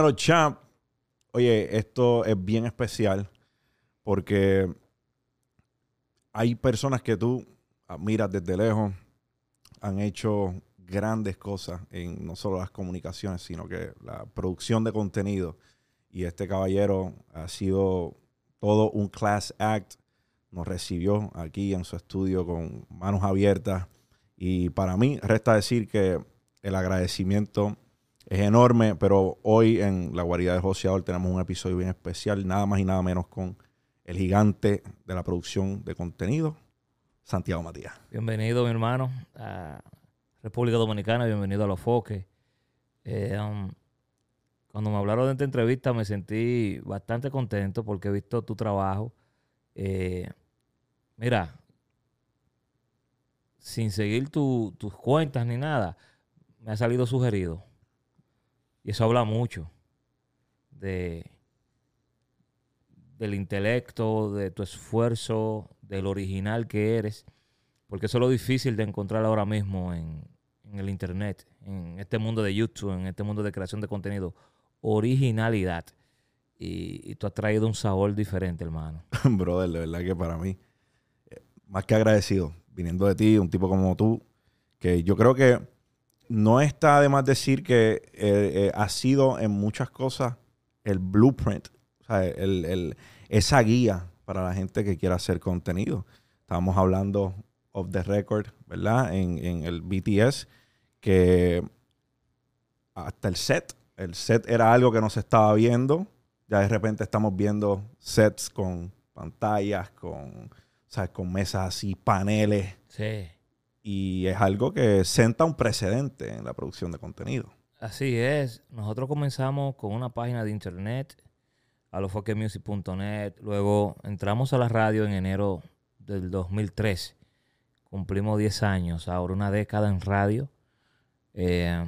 Dímelo, champ. Oye, esto es bien especial porque hay personas que tú admiras desde lejos, han hecho grandes cosas en no solo las comunicaciones, sino que la producción de contenido. Y este caballero ha sido todo un class act. Nos recibió aquí en su estudio con manos abiertas. Y para mí resta decir que el agradecimiento es enorme, pero hoy en la guarida de Joseador tenemos un episodio bien especial, nada más y nada menos con el gigante de la producción de contenido, Santiago Matías. Bienvenido, mi hermano, a República Dominicana, bienvenido a Los Foques. Eh, um, cuando me hablaron de esta entrevista me sentí bastante contento porque he visto tu trabajo. Eh, mira, sin seguir tus cuentas ni nada, me ha salido sugerido. Y eso habla mucho de, del intelecto, de tu esfuerzo, del original que eres. Porque eso es lo difícil de encontrar ahora mismo en, el Internet, en este mundo de YouTube, en este mundo de creación de contenido. Originalidad. Y, y tú has traído un sabor diferente, hermano. Brother, de verdad que para mí, eh, más que agradecido, viniendo de ti, un tipo como tú, que yo creo que no está de más decir que eh, eh, ha sido en muchas cosas el blueprint, o sea, esa guía para la gente que quiera hacer contenido. Estábamos hablando of the record, ¿verdad? En, el BTS, que hasta el set, el set era algo que no se estaba viendo. Ya de repente estamos viendo sets con pantallas, con, con mesas así, paneles. Sí y es algo que senta un precedente en la producción de contenido. Así es. Nosotros comenzamos con una página de internet, alofoquemusic.net. Luego entramos a la radio en enero del 2003. Cumplimos 10 años, ahora una década en radio. Eh,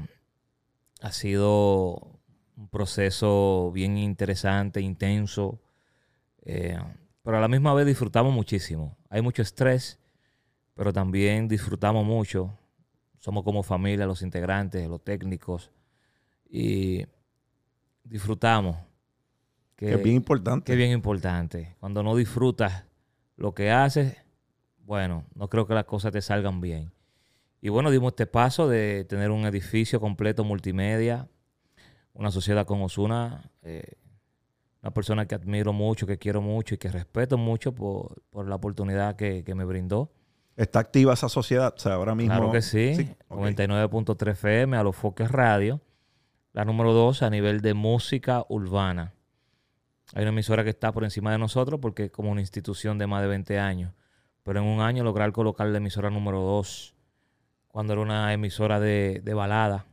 ha sido un proceso bien interesante, intenso, eh, pero a la misma vez disfrutamos muchísimo. Hay mucho estrés, pero también disfrutamos mucho. Somos como familia, los integrantes, los técnicos, y disfrutamos. Que, es bien importante. Que es bien importante. Cuando no disfrutas lo que haces, bueno, no creo que las cosas te salgan bien. Y bueno, dimos este paso de tener un edificio completo multimedia, una sociedad con Osuna, eh, una persona que admiro mucho, que quiero mucho y que respeto mucho por, la oportunidad que me brindó. ¿Está activa esa sociedad? O sea, ahora mismo. Claro que sí. 99.3 FM a los Foques Radio. La número 2 a nivel de música urbana. Hay una emisora que está por encima de nosotros porque es como una institución de más de 20 años. Pero en un año lograr colocar la emisora número 2 cuando era una emisora de, balada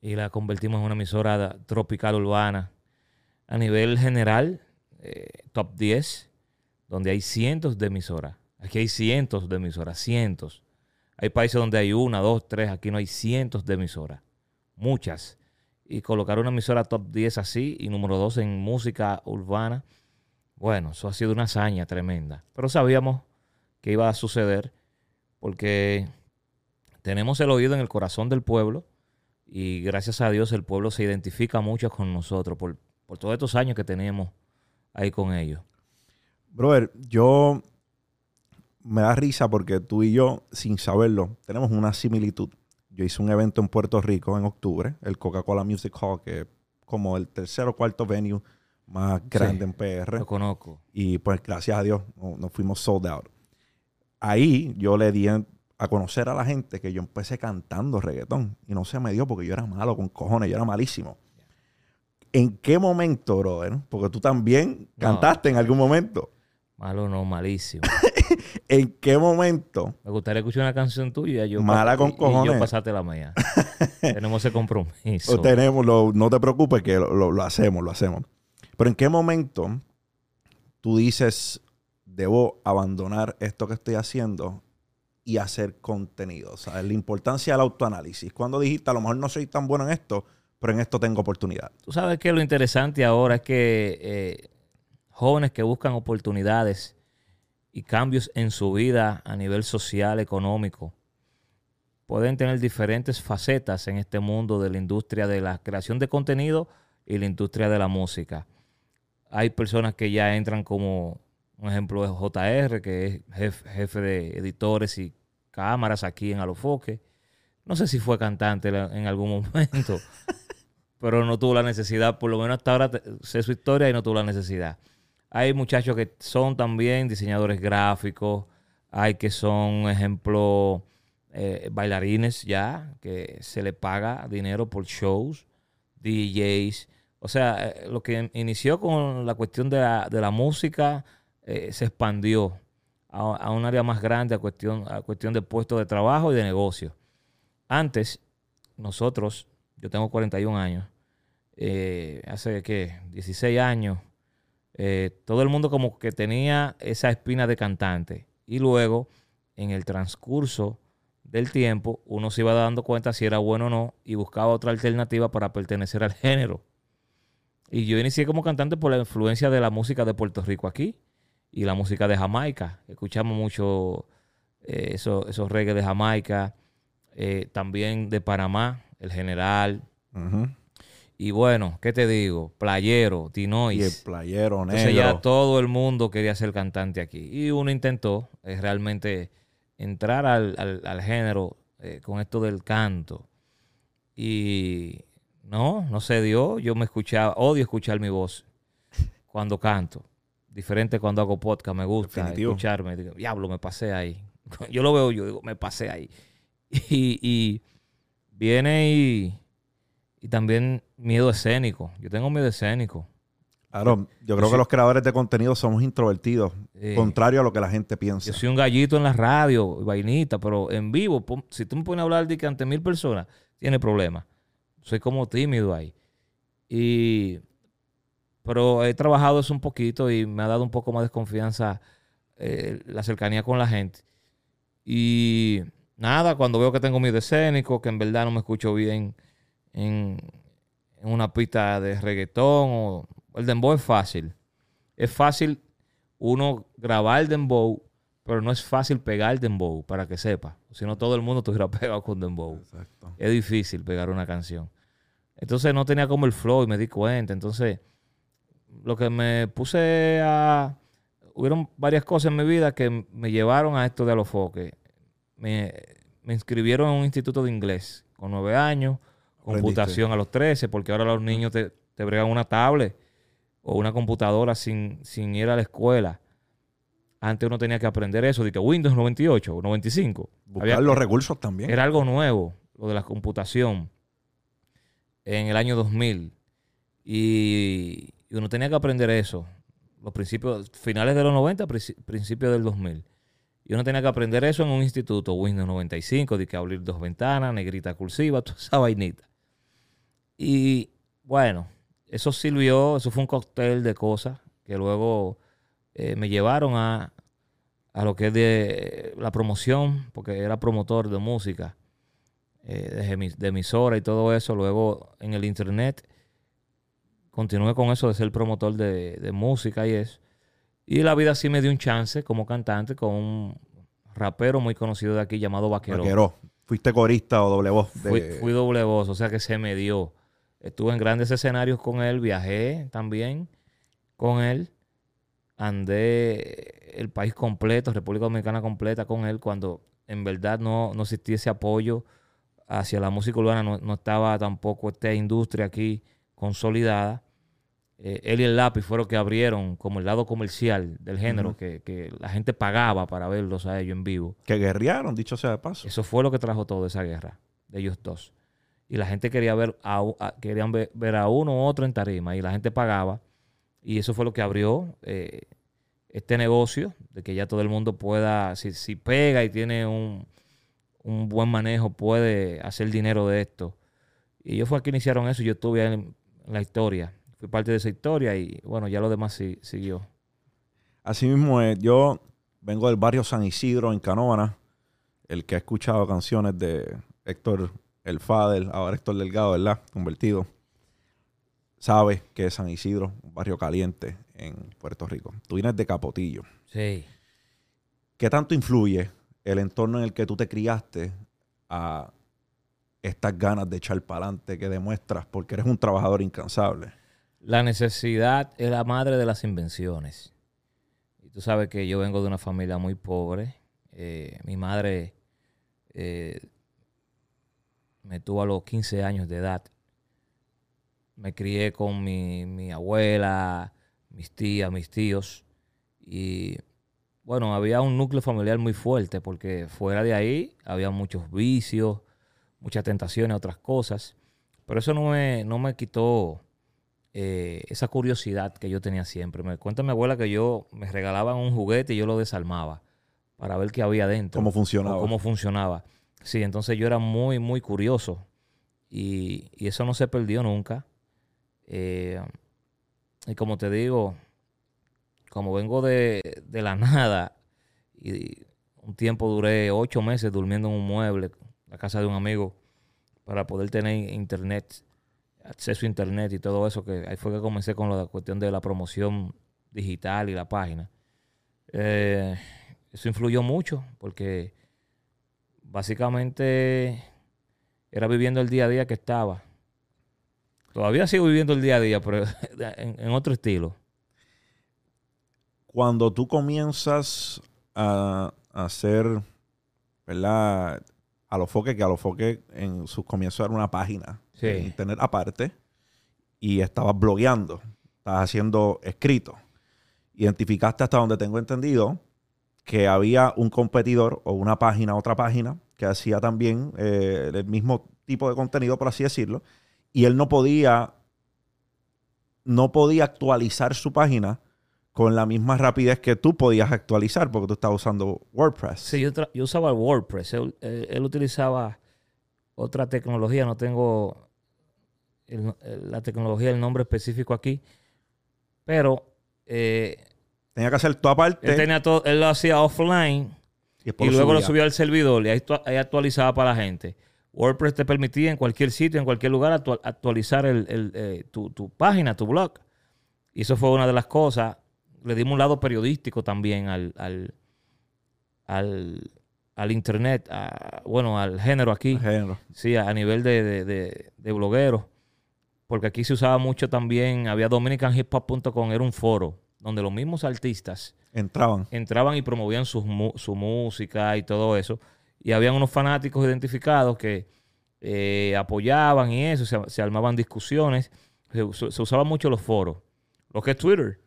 y la convertimos en una emisora tropical urbana. A nivel general, eh, top 10, donde hay cientos de emisoras Aquí hay cientos de emisoras, cientos. Hay países donde hay una, dos, tres. Aquí no hay cientos de emisoras. Muchas. Y colocar una emisora top 10 así y número 2 en música urbana. Bueno, eso ha sido una hazaña tremenda. Pero sabíamos que iba a suceder porque tenemos el oído en el corazón del pueblo y gracias a Dios el pueblo se identifica mucho con nosotros por, por todos estos años que tenemos ahí con ellos. Brother, yo me da risa porque tú y yo, sin saberlo, tenemos una similitud. Yo hice un evento en Puerto Rico en octubre, el Coca-Cola Music Hall, que es como el tercer o cuarto venue más grande en PR. Lo conozco. Y pues gracias a Dios nos fuimos sold out. Ahí yo le di a conocer a la gente que yo empecé cantando reggaetón y no se me dio porque yo era malo con cojones, yo era malísimo. ¿En qué momento, brother? Porque tú también cantaste en algún momento. Malo no, malísimo. ¿En qué momento? Me gustaría escuchar una canción tuya. Yo Mala con cojones. Y yo pasate la mía. tenemos ese compromiso. tenemos, no te preocupes que lo, hacemos, lo hacemos. Pero ¿en qué momento tú dices, debo abandonar esto que estoy haciendo y hacer contenido? O sea, la importancia del autoanálisis. Cuando dijiste, a lo mejor no soy tan bueno en esto, pero en esto tengo oportunidad. Tú sabes que lo interesante ahora es que eh, jóvenes que buscan oportunidades y cambios en su vida a nivel social, económico, pueden tener diferentes facetas en este mundo de la industria de la creación de contenido y la industria de la música. Hay personas que ya entran como, un ejemplo es JR, que es jefe, jefe de editores y cámaras aquí en Alofoque. No sé si fue cantante en algún momento, pero no tuvo la necesidad, por lo menos hasta ahora sé su historia y no tuvo la necesidad. Hay muchachos que son también diseñadores gráficos, hay que son, ejemplo, eh, bailarines ya, que se le paga dinero por shows, DJs. O sea, eh, lo que inició con la cuestión de la, música eh, se expandió a, un área más grande, a cuestión, a cuestión de puestos de trabajo y de negocio. Antes, nosotros, yo tengo 41 años, hace que 16 años, todo el mundo como que tenía esa espina de cantante. Y luego, en el transcurso del tiempo, uno se iba dando cuenta si era bueno o no y buscaba otra alternativa para pertenecer al género. Y yo inicié como cantante por la influencia de la música de Puerto Rico aquí y la música de Jamaica. Escuchamos mucho eh, esos, reggae de Jamaica, eh, también de Panamá, el general. Y bueno, ¿qué te digo? Playero, Tinois. Y el playero negro. Entonces ya todo el mundo quería ser cantante aquí. Y uno intentó es realmente entrar al, género eh, con esto del canto. Y no, no se dio. Yo me escuchaba, odio escuchar mi voz cuando canto. Diferente cuando hago podcast, me gusta escucharme. Digo, diablo, me pasé ahí. Yo lo veo, yo digo, me pasé ahí. y viene y y también miedo escénico. Yo tengo miedo escénico. Claro, yo creo que los creadores de contenido somos introvertidos, contrario a lo que la gente piensa. Yo soy un gallito en la radio, vainita, pero en vivo, si tú me pones a hablar de que ante mil personas, tiene problemas. Soy como tímido ahí. Y, pero he trabajado eso un poquito y me ha dado un poco más de confianza eh, la cercanía con la gente. Y nada, cuando veo que tengo miedo escénico, que en verdad no me escucho bien en, una pista de reggaetón o el dembow es fácil. Es fácil uno grabar el dembow, pero no es fácil pegar el dembow, para que sepa. Si no, todo el mundo estuviera pegado con dembow. Es difícil pegar una canción. Entonces no tenía como el flow y me di cuenta. Entonces, lo que me puse a... Hubieron varias cosas en mi vida que me llevaron a esto de los foques. Me, me inscribieron en un instituto de inglés con nueve años computación a los 13, porque ahora los niños te, te bregan una tablet o una computadora sin, sin ir a la escuela. Antes uno tenía que aprender eso, de que Windows 98 o 95. Buscar los recursos también. Era algo nuevo, lo de la computación, en el año 2000. Y, uno tenía que aprender eso. Los principios, finales de los 90, principios del 2000. Y uno tenía que aprender eso en un instituto, Windows 95, de que abrir dos ventanas, negrita cursiva, toda esa vainita. Y bueno, eso sirvió, eso fue un cóctel de cosas que luego eh, me llevaron a, a, lo que es de la promoción, porque era promotor de música, eh, de, emisora y todo eso. Luego en el internet continué con eso de ser promotor de, música y eso. Y la vida sí me dio un chance como cantante con un rapero muy conocido de aquí llamado Vaquero. Vaquero. ¿Fuiste corista o doble voz? Fui, fui, doble voz, o sea que se me dio. Estuve en grandes escenarios con él, viajé también con él. Andé el país completo, República Dominicana completa con él, cuando en verdad no, no existía ese apoyo hacia la música urbana, no, estaba tampoco esta industria aquí consolidada. Eh, él y el lápiz fueron los que abrieron como el lado comercial del género, que, que, la gente pagaba para verlos a ellos en vivo. Que guerrearon, dicho sea de paso. Eso fue lo que trajo toda esa guerra de ellos dos y la gente quería ver a, querían ver, a uno u otro en tarima y la gente pagaba y eso fue lo que abrió eh, este negocio de que ya todo el mundo pueda, si, si pega y tiene un, buen manejo, puede hacer dinero de esto. Y yo fue que iniciaron eso, yo estuve en, la historia, fui parte de esa historia y bueno, ya lo demás siguió. Así mismo, yo vengo del barrio San Isidro en Canóvana, el que ha escuchado canciones de Héctor el Fader, ahora Héctor Delgado, ¿verdad? Convertido, sabe que es San Isidro, un barrio caliente en Puerto Rico. Tú vienes de Capotillo. Sí. ¿Qué tanto influye el entorno en el que tú te criaste a estas ganas de echar para adelante que demuestras porque eres un trabajador incansable? La necesidad es la madre de las invenciones. Y tú sabes que yo vengo de una familia muy pobre. Eh, mi madre eh, me tuvo a los 15 años de edad. Me crié con mi, mi abuela, mis tías, mis tíos. Y bueno, había un núcleo familiar muy fuerte porque fuera de ahí había muchos vicios, muchas tentaciones, otras cosas. Pero eso no me, no me quitó eh, esa curiosidad que yo tenía siempre. Me cuenta mi abuela que yo me regalaban un juguete y yo lo desarmaba para ver qué había dentro. ¿Cómo funcionaba? Cómo funcionaba. Sí, entonces yo era muy, muy curioso. Y, y eso no se perdió nunca. Eh, y como te digo, como vengo de, de, la nada y un tiempo duré ocho meses durmiendo en un mueble, la casa de un amigo, para poder tener internet, acceso a internet y todo eso, que ahí fue que comencé con la cuestión de la promoción digital y la página. Eh, eso influyó mucho porque básicamente era viviendo el día a día que estaba. Todavía sigo viviendo el día a día, pero en, en otro estilo. Cuando tú comienzas a, a hacer, ¿verdad? A los foques, que a los foques en sus comienzos era una página Sí. de internet aparte y estabas blogueando, estabas haciendo escrito. Identificaste hasta donde tengo entendido que había un competidor o una página, otra página, que hacía también eh, el mismo tipo de contenido, por así decirlo, y él no podía, no podía actualizar su página con la misma rapidez que tú podías actualizar, porque tú estabas usando WordPress. Sí, yo, yo usaba el WordPress. Él, él- él utilizaba otra tecnología. No tengo el la tecnología, el nombre específico aquí. Pero eh, Tenía que hacer tu aparte él, tenía todo, él lo hacía offline y, luego lo subía al servidor y ahí, actua- ahí actualizaba para la gente. WordPress te permitía en cualquier sitio, en cualquier lugar, actua- actualizar el- el, eh, tu, tu página, tu blog. Y eso fue una de las cosas. Le dimos un lado periodístico también al, al, al, al internet, a- bueno, al género aquí. Género. Sí, a, a nivel de, de, de, de blogueros. Porque aquí se usaba mucho también, había dominicanhiphop.com, era un foro donde los mismos artistas Entraban. entraban y promovían mu- su música y todo eso. Y habían unos fanáticos identificados que eh, apoyaban y eso, se, se armaban discusiones. Se, se usaban mucho los foros. Lo que es Twitter.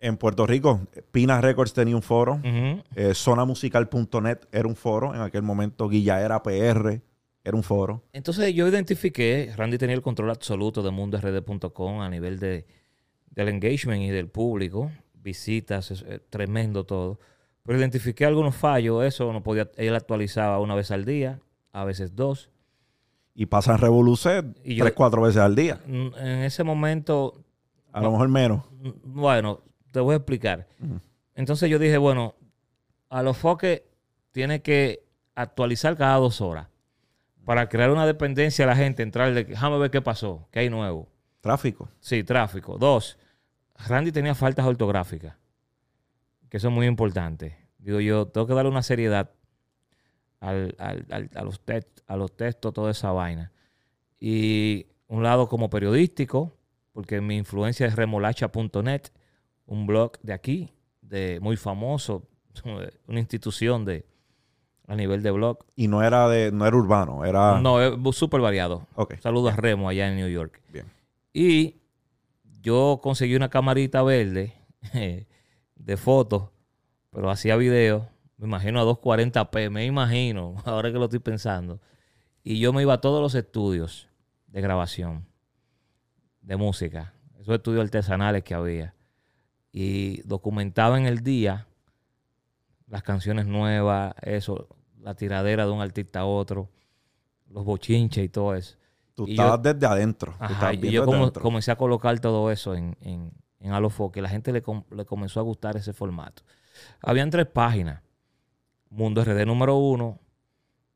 En Puerto Rico, Pina Records tenía un foro. Ujú. eh, zonamusical.net era un foro. En aquel momento, Guillaera PR era un foro. Entonces yo identifiqué, Randy tenía el control absoluto de mundord.com a nivel de, del engagement y del público, visitas, es, eh, tremendo todo. Pero identifiqué algunos fallos, eso no podía, él actualizaba una vez al día, a veces dos. Y pasan Revoluce Y yo- tres, cuatro veces al día. En ese momento, A lo mejor menos. bueno, te voy a explicar. Entonces yo dije, bueno, a los foques tiene que actualizar cada dos horas para crear una dependencia a la gente, entrar, de, déjame ver qué pasó, qué hay nuevo. Tráfico. Sí, tráfico. Dos, Randy tenía faltas ortográficas, que eso es muy importante. Digo yo, tengo que darle una seriedad al- al- al- a, los text- a los textos, toda esa vaina. Y un lado como periodístico, porque mi influencia es remolacha.net, un blog de aquí, de muy famoso, una institución de a nivel de blog. Y no era de, no era urbano, era. No, es súper variado. Saludos a Remo allá en New York. Bien. Y yo conseguí una camarita verde de fotos, pero hacía videos, me imagino a 240p, me imagino, ahora que lo estoy pensando. Y yo me iba a todos los estudios de grabación, de música, esos estudios artesanales que había. Y documentaba en el día las canciones nuevas, eso, la tiradera de un artista a otro, los bochinches y todo eso. Tú y yo- estabas desde adentro. Ajá, y yo como- adentro. comencé a colocar todo eso en, en, en Alofo, que la gente le, com- le comenzó a gustar ese formato. Habían tres páginas. Mundo RD número uno,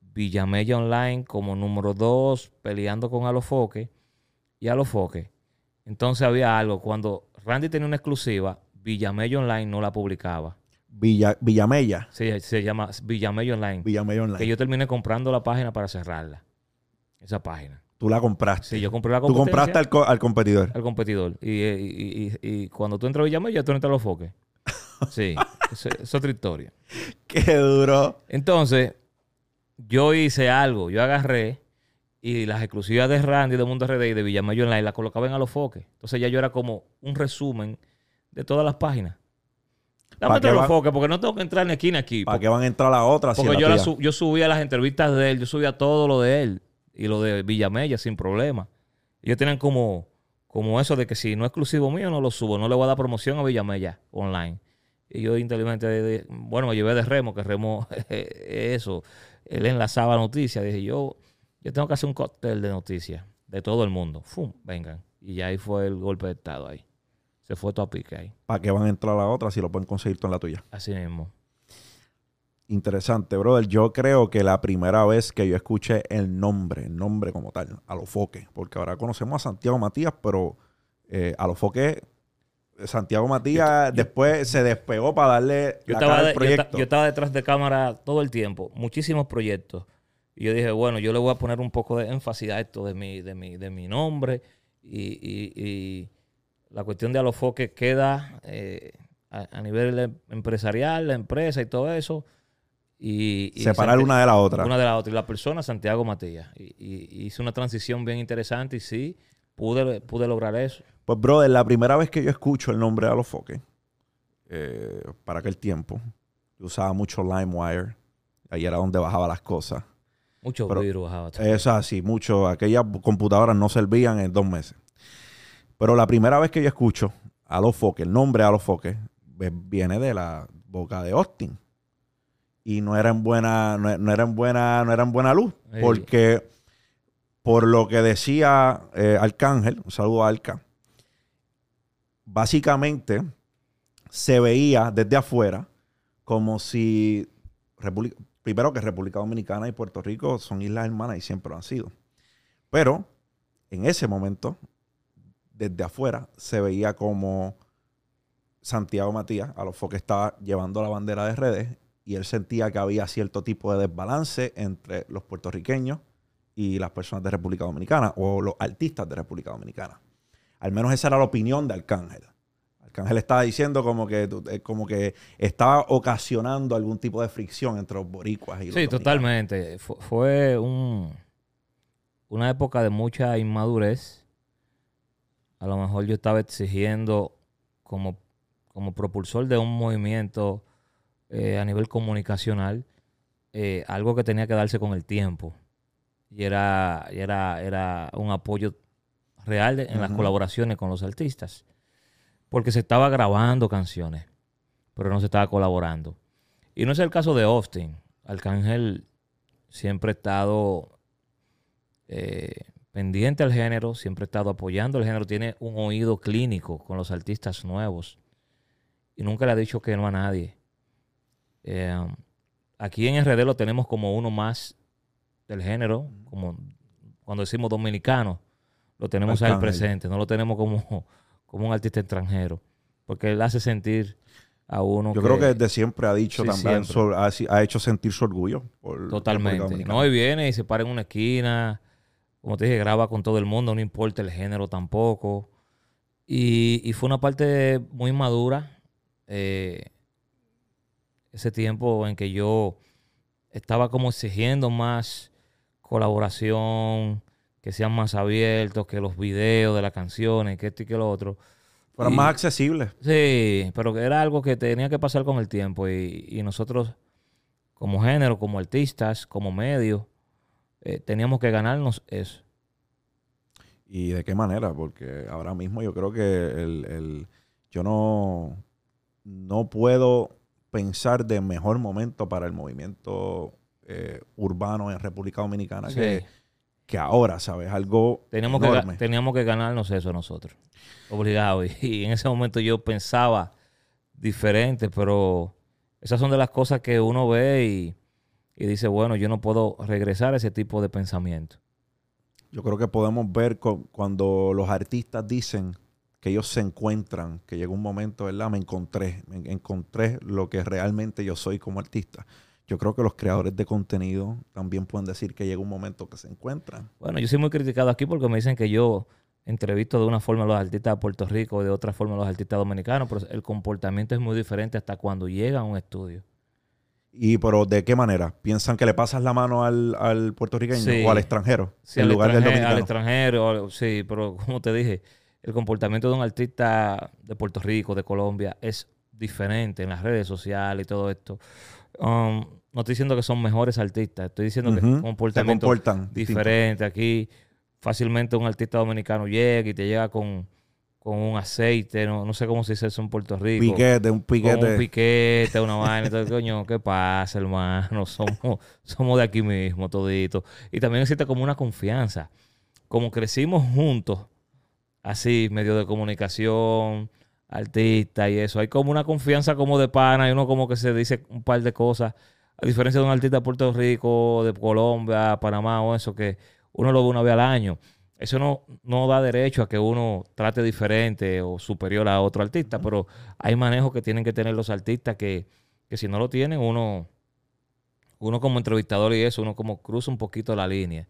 Villamella Online como número dos, peleando con Alofoque y Alofoque. Entonces había algo, cuando Randy tenía una exclusiva, Villamella Online no la publicaba. Villa, Villamella. Se, se llama Villamella Online. Villamella Online. Que yo terminé comprando la página para cerrarla. Esa página. Tú la compraste. Sí, yo compré la Tú compraste al, co- al competidor. al competidor. Y, eh, y- y- y cuando tú entras a Villamella, tú no entras a los foques. Sí, eso es otra historia. Qué duro. Entonces, yo hice algo. Yo agarré y las exclusivas de Randy, de Mundo RD y de Villamella Online las colocaba en a los foques. Entonces ya yo era como un resumen de todas las páginas. Dame ¿Pa' otro los foques porque no tengo que entrar ni aquí ni aquí. ¿Para qué van a entrar a la otra? si porque es yo, la la yo subía las entrevistas de él, yo subía todo lo de él y lo de Villamella sin problema. Ellos tenían como, como eso de que si no es exclusivo mío, no lo subo, no le voy a dar promoción a Villamella online. Y yo de- bueno, me llevé de Remo, que Remo, eso, él enlazaba noticias. Dije, yo, yo tengo que hacer un cóctel de noticias de todo el mundo. ¡Fum! Vengan. Y ya ahí fue el golpe de Estado ahí. Se fue todo a pique ahí. ¿Para qué van a entrar a la otra si lo pueden conseguir tú en la tuya? Así mismo. Interesante, brother. Yo creo que la primera vez que yo escuché el nombre, el nombre como tal, a los foques, porque ahora conocemos a Santiago Matías, pero eh, a los foques, Santiago Matías después se despegó para darle Yo la estaba, cara al de- yo, ta- proyecto. yo estaba detrás de cámara todo el tiempo, muchísimos proyectos. Y yo dije, bueno, yo le voy a poner un poco de énfasis a esto de mi, de mi, de mi nombre. Y, y- y la cuestión de Alofoque queda eh, a, a nivel em- empresarial, la empresa y todo eso. Y, y Separar una de la otra. Una de la otra. Y la persona, Santiago Matías. Y, y- hice una transición bien interesante y sí, pude, pude lograr eso. Pues, brother, la primera vez que yo escucho el nombre de los foques, eh, para aquel tiempo, yo usaba mucho LimeWire. Ahí era donde bajaba las cosas. Mucho Pero- virus bajaba. Eso es así, mucho. Aquellas computadoras no servían en dos meses. Pero la primera vez que yo escucho a los foques, el nombre a los foques, ve- viene de la boca de Austin. Y no era en buena, no, no era en buena, no era en buena luz. Porque por lo que decía eh, Arcángel, un saludo a Arca, básicamente se veía desde afuera como si República, primero que República Dominicana y Puerto Rico son islas hermanas y siempre lo han sido. Pero en ese momento, desde afuera, se veía como Santiago Matías, a los que estaba llevando la bandera de redes, y él sentía que había cierto tipo de desbalance entre los puertorriqueños y las personas de República Dominicana, o los artistas de República Dominicana. Al menos esa era la opinión de Arcángel. Arcángel estaba diciendo como que, eh, como que estaba ocasionando algún tipo de fricción entre los boricuas y los Sí, dominicanos. totalmente. Fu- Fue un, una época de mucha inmadurez. A lo mejor yo estaba exigiendo como, como propulsor de un movimiento eh, a nivel comunicacional eh, algo que tenía que darse con el tiempo. Y era, y era, era un apoyo real de- en las colaboraciones con los artistas. Porque se estaba grabando canciones, pero no se estaba colaborando. Y no es el caso de Austin. Arcángel siempre ha estado eh, pendiente al género, siempre ha estado apoyando el género, tiene un oído clínico con los artistas nuevos y nunca le ha dicho que no a nadie. Eh, aquí en RD lo tenemos como uno más del género, como cuando decimos dominicano, lo tenemos ahí presente, no lo tenemos como, como un artista extranjero, porque él hace sentir a uno Yo creo que desde siempre ha dicho Sí, también, ha, hecho sentir su orgullo. por Totalmente. No, y viene y se para en una esquina. Como te dije, graba con todo el mundo, no importa el género tampoco. Y, y fue una parte muy madura. eh, ese tiempo en que yo estaba como exigiendo más colaboración, que sean más abiertos, que los videos de las canciones, que esto y que lo otro. Fueran más accesibles. Sí, pero que era algo que tenía que pasar con el tiempo y, y nosotros como género, como artistas, como medio, eh, teníamos que ganarnos eso. ¿Y de qué manera? Porque ahora mismo yo creo que el, el- yo no, no puedo pensar de mejor momento para el movimiento eh, urbano en República Dominicana Sí. que, que ahora, ¿sabes? Algo Teníamos que, enorme. ga- teníamos que ganarnos eso nosotros, obligado. Y, y en ese momento yo pensaba diferente, pero esas son de las cosas que uno ve y, y dice, bueno, yo no puedo regresar a ese tipo de pensamiento. Yo creo que podemos ver cu- cuando los artistas dicen que ellos se encuentran, que llegó un momento, ¿verdad? Me encontré, me encontré lo que realmente yo soy como artista. Yo creo que los creadores de contenido también pueden decir que llega un momento que se encuentran. Bueno, yo soy muy criticado aquí porque me dicen que yo entrevisto de una forma a los artistas de Puerto Rico de otra forma a los artistas dominicanos, pero el comportamiento es muy diferente hasta cuando llega a un estudio. ¿Y pero de qué manera? ¿Piensan que le pasas la mano al, al puertorriqueño Sí. o al extranjero? Sí, en al, lugar del extranjero, al dominicano. extranjero, sí, pero como te dije, el comportamiento de un artista de Puerto Rico, de Colombia, es diferente en las redes sociales y todo esto. Um, no estoy diciendo que son mejores artistas, estoy diciendo que Ujú. el Se comportamiento comportan distinto. diferente. Aquí fácilmente un artista dominicano llega y te llega con, con un aceite, no, no sé cómo se dice eso en Puerto Rico. Piquete, un Con piquete. un piquete, una vaina. Entonces, coño, ¿qué pasa, hermano? Somos, somos de aquí mismo, todito. Y también existe como una confianza. Como crecimos juntos, así, medio de comunicación, artista y eso. Hay como una confianza como de pana y uno como que se dice un par de cosas. A diferencia de un artista de Puerto Rico, de Colombia, Panamá o eso, que uno lo ve una vez al año. Eso no, no da derecho a que uno trate diferente o superior a otro artista, pero hay manejos que tienen que tener los artistas que, que si no lo tienen, uno, uno como entrevistador y eso, uno como cruza un poquito la línea.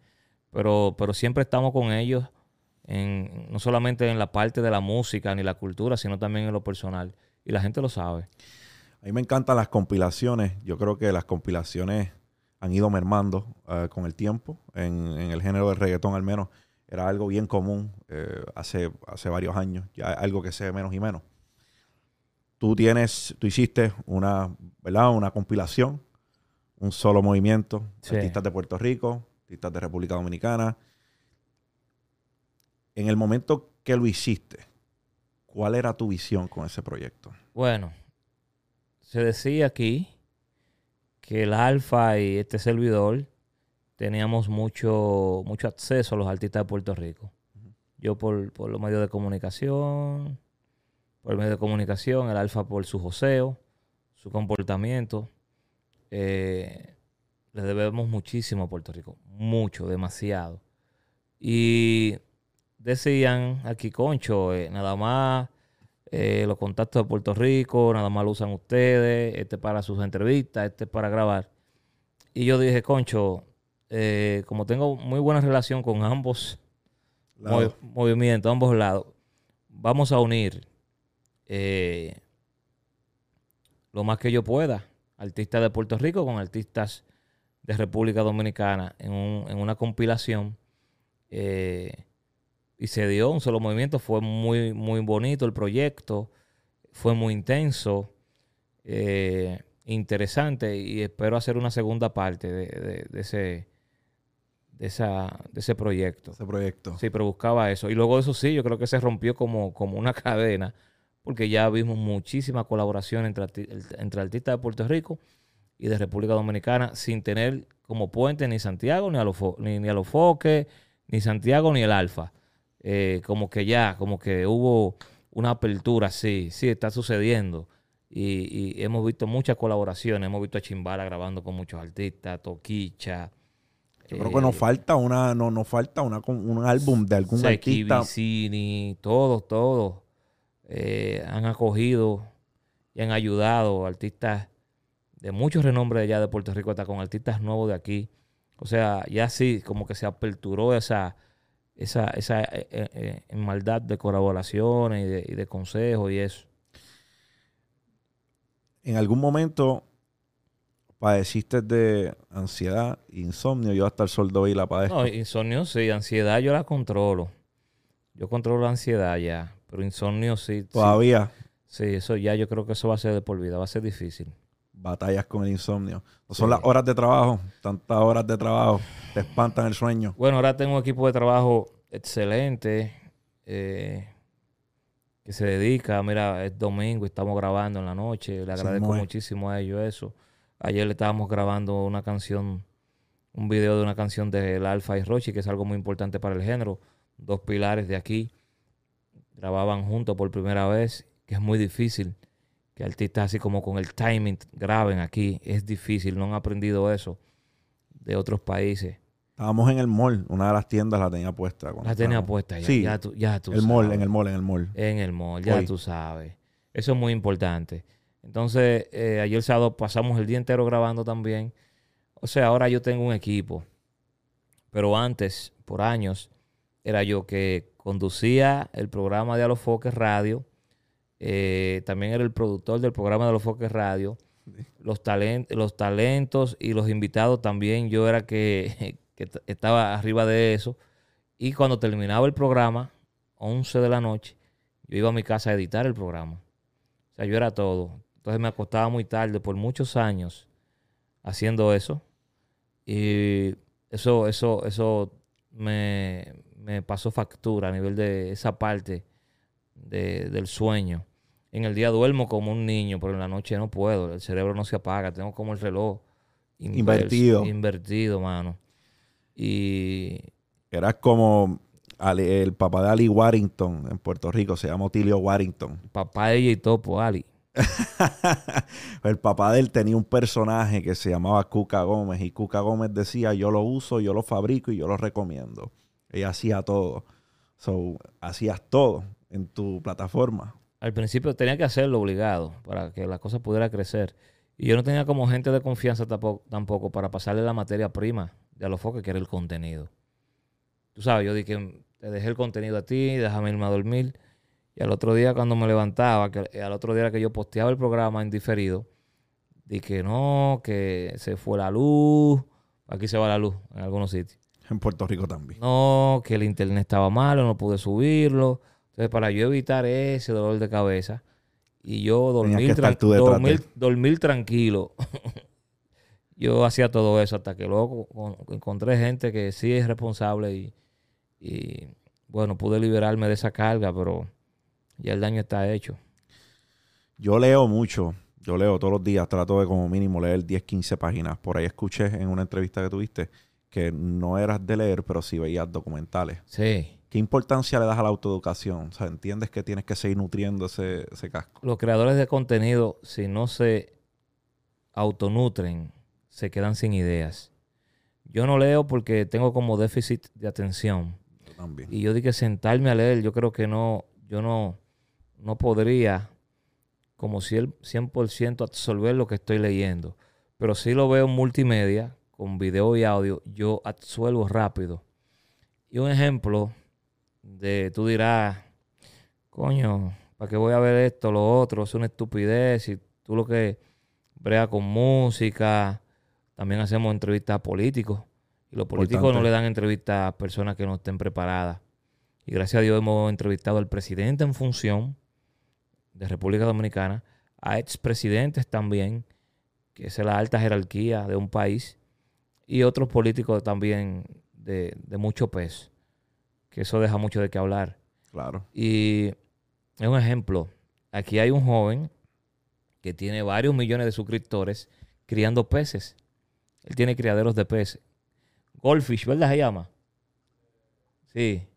Pero, pero siempre estamos con ellos, en, no solamente en la parte de la música ni la cultura, sino también en lo personal. Y la gente lo sabe. A mí me encantan las compilaciones. Yo creo que las compilaciones han ido mermando eh, con el tiempo. En, en el género del reggaetón al menos era algo bien común eh, hace, hace varios años. Ya algo que se ve menos y menos. Tú tienes, tú hiciste una, ¿verdad? Una compilación, un solo movimiento, Sí. artistas de Puerto Rico, artistas de República Dominicana. En el momento que lo hiciste, ¿cuál era tu visión con ese proyecto? Bueno, se decía aquí que el Alfa y este servidor teníamos mucho, mucho acceso a los artistas de Puerto Rico. Yo por, por los medios de comunicación, por el medio de comunicación, el Alfa por su joseo, su comportamiento. Eh, le debemos muchísimo a Puerto Rico, mucho, demasiado. Y decían aquí, Concho, eh, nada más eh, los contactos de Puerto Rico, nada más lo usan ustedes, este para sus entrevistas, este para grabar. Y yo dije, Concho, eh, como tengo muy buena relación con ambos movi- movimientos, ambos lados, vamos a unir lo más que yo pueda, artistas de Puerto Rico con artistas de República Dominicana en, un- en una compilación. eh, y se dio un solo movimiento, fue muy, muy bonito el proyecto, fue muy intenso, eh, interesante y espero hacer una segunda parte de, de- de ese, de, esa, de ese proyecto. ese proyecto. Sí, pero buscaba eso. Y luego eso sí, yo creo que se rompió como, como una cadena, porque ya vimos muchísima colaboración entre, entre artistas de Puerto Rico y de República Dominicana, sin tener como puente ni Santiago, ni a los ni, ni a los Foques, ni Santiago, ni el Alfa. Eh, como que ya, como que hubo una apertura, sí, sí, está sucediendo. Y, y hemos visto muchas colaboraciones, hemos visto a Chimbala grabando con muchos artistas, Toquicha. Yo creo que nos eh, falta una, no, nos falta una, un álbum de algún Seki, artista. Vicini, todos, todos eh, han acogido y han ayudado artistas de mucho renombre allá de Puerto Rico, hasta con artistas nuevos de aquí. O sea, ya sí, como que se aperturó esa, esa, esa eh, eh, eh, maldad de colaboraciones y de, y de consejos y eso. En algún momento padeciste de ansiedad, insomnio. Yo hasta el sol de hoy la padezco. No, insomnio sí, ansiedad yo la controlo. Yo controlo la ansiedad ya, pero insomnio sí. sí. Todavía Sí, eso ya yo creo que eso va a ser de por vida, va a ser difícil. Batallas con el insomnio. No son Sí. las horas de trabajo, tantas horas de trabajo, te espantan el sueño. Bueno, ahora tengo un equipo de trabajo excelente eh, que se dedica, mira, es domingo y estamos grabando en la noche, le agradezco muchísimo a ellos eso. Ayer le estábamos grabando una canción, un video de una canción del Alfa y Rochi, que es algo muy importante para el género. Dos pilares de aquí grababan juntos por primera vez, que es muy difícil que artistas así como con el timing graben aquí. Es difícil, no han aprendido eso de otros países. Estábamos en el mall, una de las tiendas la tenía puesta. La tenía puesta ya. Sí, ya tú, ya tú el mall, en el mall, en el mall. En el mall, ya Hoy. tú sabes. Eso es muy importante. Entonces, eh, ayer sábado pasamos el día entero grabando también. O sea, ahora yo tengo un equipo. Pero antes, por años, era yo que conducía el programa de Alofoques Radio. Eh, también era el productor del programa de Alofoques Radio. Los, los talentos y los invitados también yo era que, que estaba arriba de eso. Y cuando terminaba el programa, 11 de la noche, yo iba a mi casa a editar el programa. O sea, yo era todo. Entonces me acostaba muy tarde por muchos años haciendo eso. Y eso, eso, eso me, pasó factura a nivel de esa parte del sueño. En el día duermo como un niño, pero en la noche no puedo. El cerebro no se apaga. Tengo como el reloj invertido. Invertido, mano. Y. Eras como el papá de Ali Warrington en Puerto Rico. Se llama Otilio Warrington. Papá de ella y topo, Ali. el papá de él tenía un personaje que se llamaba Cuca Gómez y Cuca Gómez decía yo lo uso, yo lo fabrico y yo lo recomiendo. Ella hacía todo. So, hacías todo en tu plataforma. Al principio tenía que hacerlo obligado para que la cosa pudiera crecer. Y yo no tenía como gente de confianza tampoco, para pasarle la materia prima de a los que era el contenido. Tú sabes, yo dije, te dejé el contenido a ti, déjame irme a dormir. Y al otro día cuando me levantaba, que al otro día que yo posteaba el programa en diferido, dije no, que se fue la luz. Aquí se va la luz en algunos sitios. En Puerto Rico también. No, que el internet estaba malo, no pude subirlo. Entonces, para yo evitar ese dolor de cabeza y yo dormir, dormir, tranquilo, yo hacía todo eso hasta que luego encontré gente que sí es responsable y, y bueno, pude liberarme de esa carga, pero ya el daño está hecho. Yo leo mucho, yo leo todos los días, trato de como mínimo leer 10, 15 páginas. Por ahí escuché en una entrevista que tuviste que no eras de leer, pero sí veías documentales. Sí. ¿Qué importancia le das a la autoeducación? O sea, ¿entiendes que tienes que seguir nutriendo ese, ese casco? Los creadores de contenido, si no se autonutren, se quedan sin ideas. Yo no leo porque tengo como déficit de atención. Yo también. Y yo dije sentarme a leer, yo creo que no, yo no, no podría como 100% absorber lo que estoy leyendo. Pero si lo veo en multimedia, con video y audio, yo absuelvo rápido. Y un ejemplo de, tú dirás, coño, ¿para qué voy a ver esto, lo otro? Es una estupidez. Y tú lo que brea con música, también hacemos entrevistas a políticos. Y los políticos no le dan entrevistas a personas que no estén preparadas. Y gracias a Dios hemos entrevistado al presidente en función de República Dominicana, a expresidentes también, que es la alta jerarquía de un país, y otros políticos también de, mucho peso, que eso deja mucho de qué hablar. Claro. Y es un ejemplo. Aquí hay un joven que tiene varios millones de suscriptores criando peces. Él tiene criaderos de peces. Goldfish, ¿verdad se llama? Sí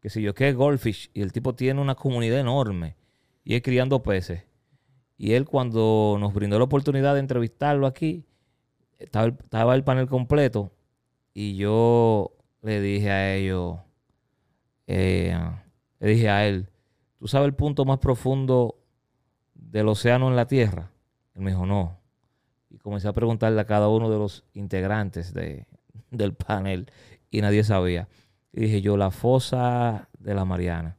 que si yo que es Goldfish, y el tipo tiene una comunidad enorme, y es criando peces. Y él cuando nos brindó la oportunidad de entrevistarlo aquí, estaba el, panel completo, y yo le dije a ellos, eh, le dije a él, ¿tú sabes el punto más profundo del océano en la Tierra? Él me dijo, no. Y comencé a preguntarle a cada uno de los integrantes de, del panel y nadie sabía. Y dije yo, la fosa de la Mariana.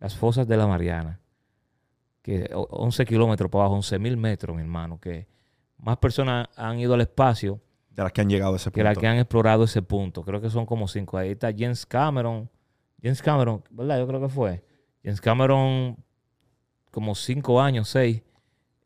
Las fosas de la Mariana. Que 11 kilómetros para abajo, 11 mil metros, mi hermano. Que más personas han ido al espacio. De las que han llegado a ese punto. Que las que han explorado ese punto. Creo que son como cinco. Ahí está James Cameron. James Cameron, ¿verdad? Yo creo que fue. James Cameron, como cinco años, seis,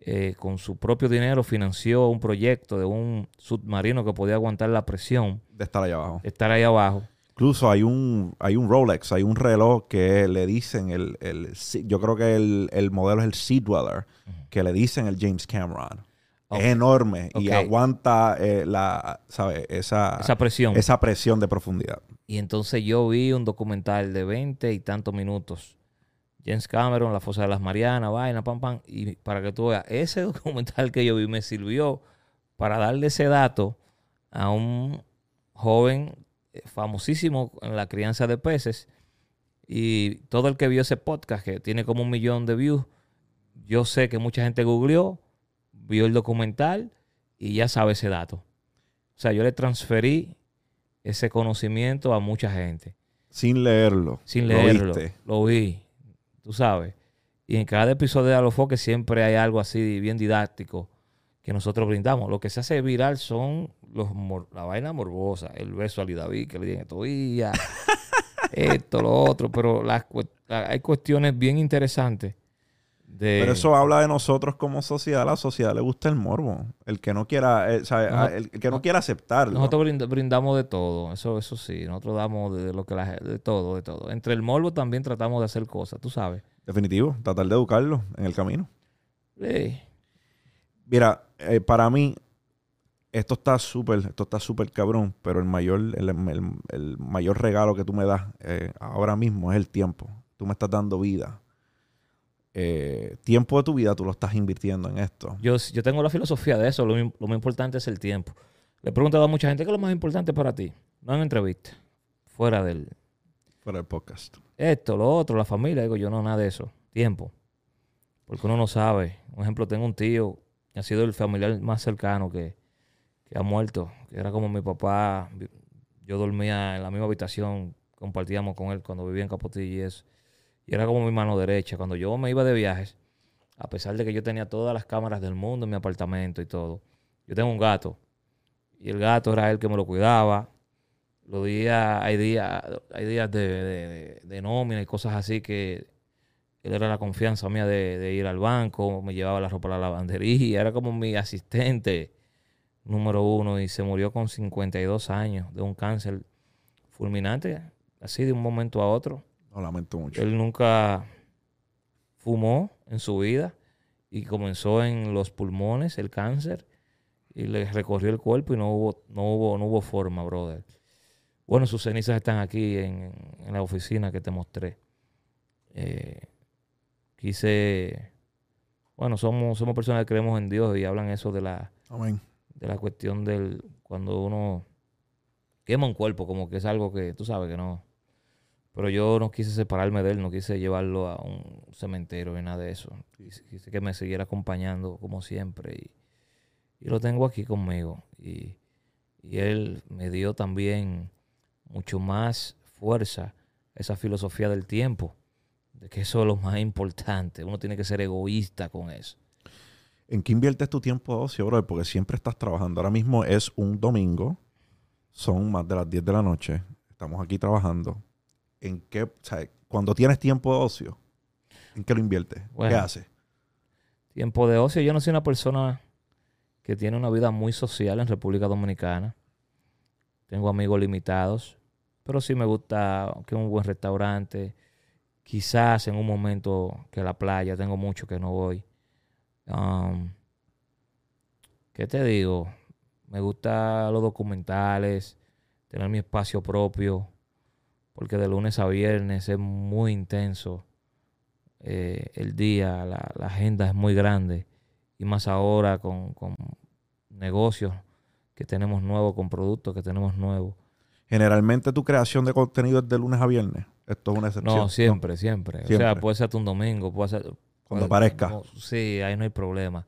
eh, con su propio dinero financió un proyecto de un submarino que podía aguantar la presión. De estar ahí abajo. De estar ahí abajo. Incluso hay un, hay un Rolex, hay un reloj que le dicen, el, el yo creo que el, modelo es el Sea Dweller, que le dicen el James Cameron. Es enorme y aguanta eh, la, ¿sabe? Esa, esa presión. Esa presión de profundidad. Y entonces yo vi un documental de 20 y tantos minutos. James Cameron, La Fosa de las Marianas, vaina, pam, pam. Y para que tú veas, ese documental que yo vi me sirvió para darle ese dato a un joven eh, famosísimo en la crianza de peces. Y todo el que vio ese podcast, que tiene como un millón de views, yo sé que mucha gente googleó, vio el documental y ya sabe ese dato. O sea, yo le transferí ese conocimiento a mucha gente. Sin leerlo. Sin Lo leerlo. viste. Lo vi, tú sabes. Y en cada episodio de Alofoque siempre hay algo así bien didáctico que nosotros brindamos. Lo que se hace viral son los mor- la vaina morbosa, el beso a Ali David que le dieron estos días, esto, lo otro, pero las cu- hay cuestiones bien interesantes. De, Pero eso habla de nosotros como sociedad. A la sociedad le gusta el morbo. El que no quiera, eh, o sea, Noso- el que no quiera aceptarlo. Nosotros brind- brindamos de todo, eso, eso sí, nosotros damos de lo que la de todo, de todo. Entre el morbo también tratamos de hacer cosas, tú sabes. Definitivo. Tratar de educarlo en el camino. Sí. Mira, eh, para mí, esto está súper, esto está súper cabrón, pero el mayor, el mayor regalo que tú me das eh, ahora mismo es el tiempo. Tú me estás dando vida. Eh, tiempo de tu vida tú lo estás invirtiendo en esto. Yo, yo tengo la filosofía de eso. Lo, lo más importante es el tiempo. Le he preguntado a mucha gente qué es lo más importante para ti. No en entrevista. Fuera del Para el podcast. esto, lo otro, la familia. Digo yo, no, nada de eso. Tiempo. Porque uno no sabe. Un ejemplo, tengo un tío que ha sido el familiar más cercano que, que ha muerto. Que era como mi papá. Yo dormía en la misma habitación. Compartíamos con él cuando vivía en Capotilla y eso. Y era como mi mano derecha. Cuando yo me iba de viajes, a pesar de que yo tenía todas las cámaras del mundo en mi apartamento y todo, yo tengo un gato. Y el gato era él que me lo cuidaba. Los días, hay días, hay días de- de nómina y cosas así que él era la confianza mía de, de ir al banco, me llevaba la ropa a la lavandería, era como mi asistente número uno y se murió con 52 años de un cáncer fulminante, así de un momento a otro. Lo lamento mucho. Él nunca fumó en su vida y comenzó en los pulmones el cáncer y le recorrió el cuerpo y no hubo, no hubo, no hubo forma, brother. Bueno, sus cenizas están aquí en, en la oficina que te mostré. Eh, quise, bueno, somos, somos personas que creemos en Dios y hablan eso de la, Amén. de la cuestión del cuando uno quema un cuerpo, como que es algo que tú sabes que no. Pero yo no quise separarme de él, no quise llevarlo a un cementerio ni nada de eso. Quise, quise que me siguiera acompañando como siempre y, lo tengo aquí conmigo. Y, él me dio también mucho más fuerza esa filosofía del tiempo, de que eso es lo más importante. Uno tiene que ser egoísta con eso. ¿En qué inviertes tu tiempo ocio, brother? Porque siempre estás trabajando. Ahora mismo es un domingo. Son más de las 10 de la noche. Estamos aquí trabajando. ¿En qué, o sea, cuando tienes tiempo de ocio, ¿en qué lo inviertes? ¿Qué haces? Tiempo de ocio. Yo no soy una persona que tiene una vida muy social en República Dominicana. Tengo amigos limitados, pero sí me gusta que un buen restaurante. Quizás en un momento que la playa, tengo mucho que no voy. Um, ¿Qué te digo? Me gustan los documentales, tener mi espacio propio, porque de lunes a viernes es muy intenso eh, el día, la, la agenda es muy grande y más ahora con, con negocios que tenemos nuevos, con productos que tenemos nuevos. Generalmente tu creación de contenido es de lunes a viernes. Esto es una excepción. No, siempre, siempre, O sea, puede ser hasta un domingo, puede ser... Cuando puede- aparezca. no, sí, ahí no hay problema.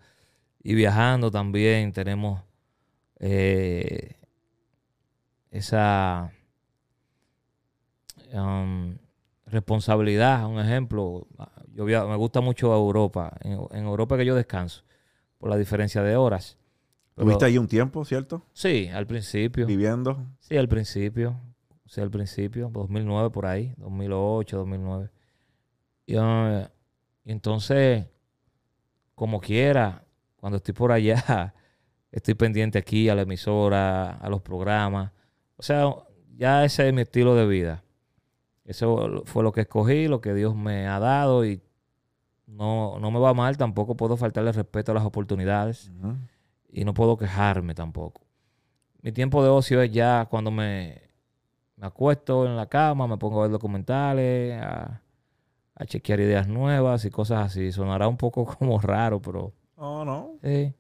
Y viajando también tenemos eh, esa um, responsabilidad. Un ejemplo, yo via- me gusta mucho Europa. En, en Europa que yo descanso por la diferencia de horas. Tuviste ahí un tiempo, ¿cierto? Sí, al principio. Viviendo. Sí, al principio. Sí, al principio. 2009 por ahí. 2008, 2009. Y, eh, y entonces, como quiera, cuando estoy por allá, estoy pendiente aquí a la emisora, a los programas. O sea, ya ese es mi estilo de vida. Eso fue lo que escogí, lo que Dios me ha dado y no, no me va mal. Tampoco puedo faltarle respeto a las oportunidades y no puedo quejarme tampoco. Mi tiempo de ocio es ya cuando me, me acuesto en la cama, me pongo a ver documentales, a, a chequear ideas nuevas y cosas así. Sonará un poco como raro, pero No, no. sí.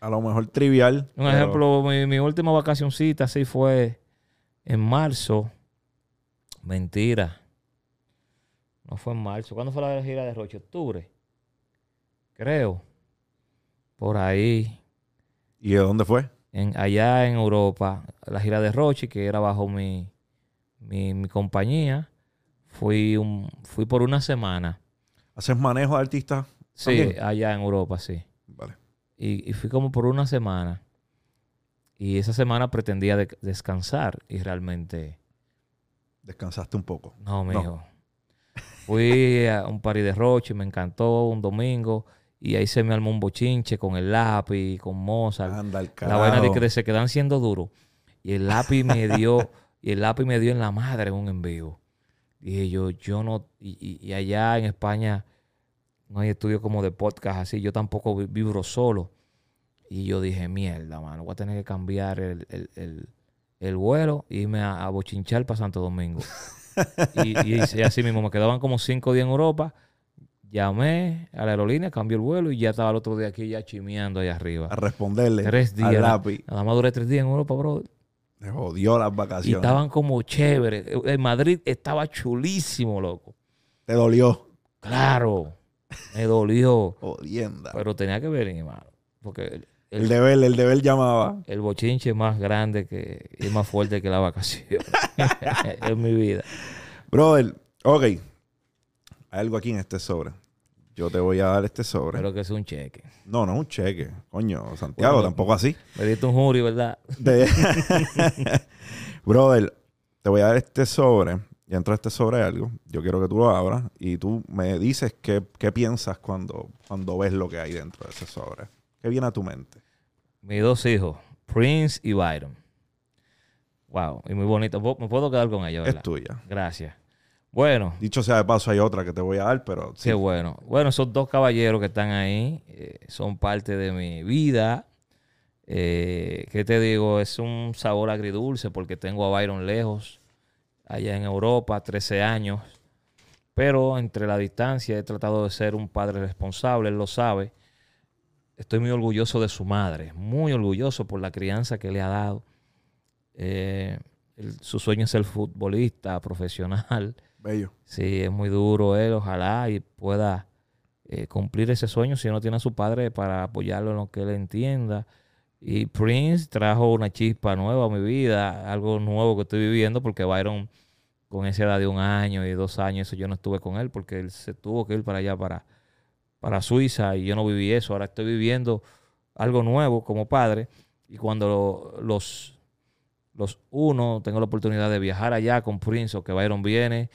A lo mejor trivial. Un pero- ejemplo, mi, mi última vacacioncita sí fue en marzo. Mentira. No fue en marzo. ¿Cuándo fue la gira de Roche? Octubre. creo. Por ahí. ¿Y de dónde fue? En, allá en Europa, la gira de Rochi, que era bajo mi, mi, mi compañía. Fui, un, fui por una semana. ¿Haces manejo de artistas? Sí, También. allá en Europa, sí. Vale. Y, y fui como por una semana. Y esa semana pretendía de- descansar y realmente Descansaste un poco. no, No. mijo. Fui a un party de Roche, me encantó un domingo y ahí se me armó un bochinche con el lápiz, con Mozart. Anda el la vaina de que se quedan siendo duros. Y el lápiz me dio, y el lápiz me dio en la madre en un en vivo. Dije yo, yo no, y, y- allá en España no hay estudios como de podcast así, yo tampoco vi- vibro solo. Y yo dije, mierda, mano, voy a tener que cambiar el, el, el- el vuelo e irme a, a bochinchar para Santo Domingo. y, así mismo, me quedaban como cinco días en Europa. Llamé a la aerolínea, cambié el vuelo y ya estaba el otro día aquí ya chimeando allá arriba. A responderle. Tres días. Al lápiz. Nada más duré tres días en Europa, bro. Me jodió las Y vacaciones. estaban como chéveres. En Madrid estaba chulísimo, loco. Te dolió. Claro. Me dolió. Jodienda. Pero tenía que venir, mano. Porque el, deber, el deber llamaba. el bochinche es más grande que, y más fuerte que la vacación. en mi vida. Brother, ok. Hay algo aquí en este sobre. Yo te voy a dar este sobre. Espero que sea un cheque. No, no es un cheque. Coño, Santiago, Bueno, tampoco así. Me diste un jury, ¿verdad? De- Brother, te voy a dar este sobre. Y dentro de este sobre algo. Yo quiero que tú lo abras y tú me dices qué, qué piensas cuando, cuando ves lo que hay dentro de ese sobre. ¿Qué viene a tu mente? Mis dos hijos, Prince y Byron. Wow, y muy bonito. ¿Puedo- Me puedo quedar con ellos, ¿verdad? Es tuya. Gracias. Bueno, Dicho sea de paso, hay otra que te voy a dar, pero sí. Qué bueno. Bueno, esos dos caballeros que están ahí eh, son parte de mi vida. Eh, ¿Qué te digo? Es un sabor agridulce porque tengo a Byron lejos, allá en Europa, 13 años. Pero entre la distancia he tratado de ser un padre responsable, él lo sabe. Estoy muy orgulloso de su madre, muy orgulloso por la crianza que le ha dado. Eh, su sueño es ser futbolista profesional. Bello. Sí, es muy duro él, ojalá y pueda eh, cumplir ese sueño si no tiene a su padre para apoyarlo en lo que él entienda. Y Prince trajo una chispa nueva a mi vida, algo nuevo que estoy viviendo, porque Byron, con esa edad de un año y dos años, eso yo no estuve con él, porque él se tuvo que ir para allá, para, para Suiza, y yo no viví eso. Ahora estoy viviendo algo nuevo como padre, y cuando lo- los, los uno, tengo la oportunidad de viajar allá con Prince o que Byron viene,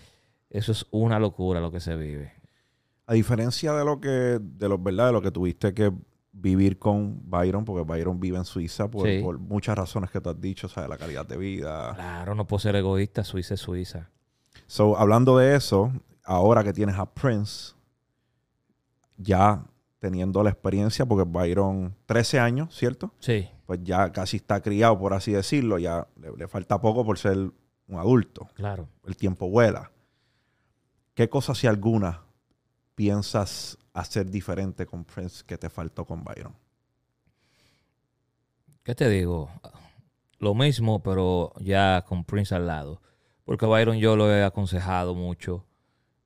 eso es una locura lo que se vive. A diferencia de lo que, de lo, ¿verdad? De lo que tuviste que vivir con Byron, porque Byron vive en Suiza por, Sí. por muchas razones que tú has dicho, o sea, la calidad de vida. Claro, no puedo ser egoísta, Suiza es Suiza. So, hablando de eso, ahora que tienes a Prince, ya teniendo la experiencia, porque Byron, 13 años, ¿cierto? Sí, Pues ya casi está criado, por así decirlo, ya le, le falta poco por ser un adulto. claro. El tiempo vuela. ¿Qué cosas, si alguna, piensas hacer diferente con Prince que te faltó con Byron? ¿Qué te digo? Lo mismo, pero ya con Prince al lado. Porque a Byron yo lo he aconsejado mucho.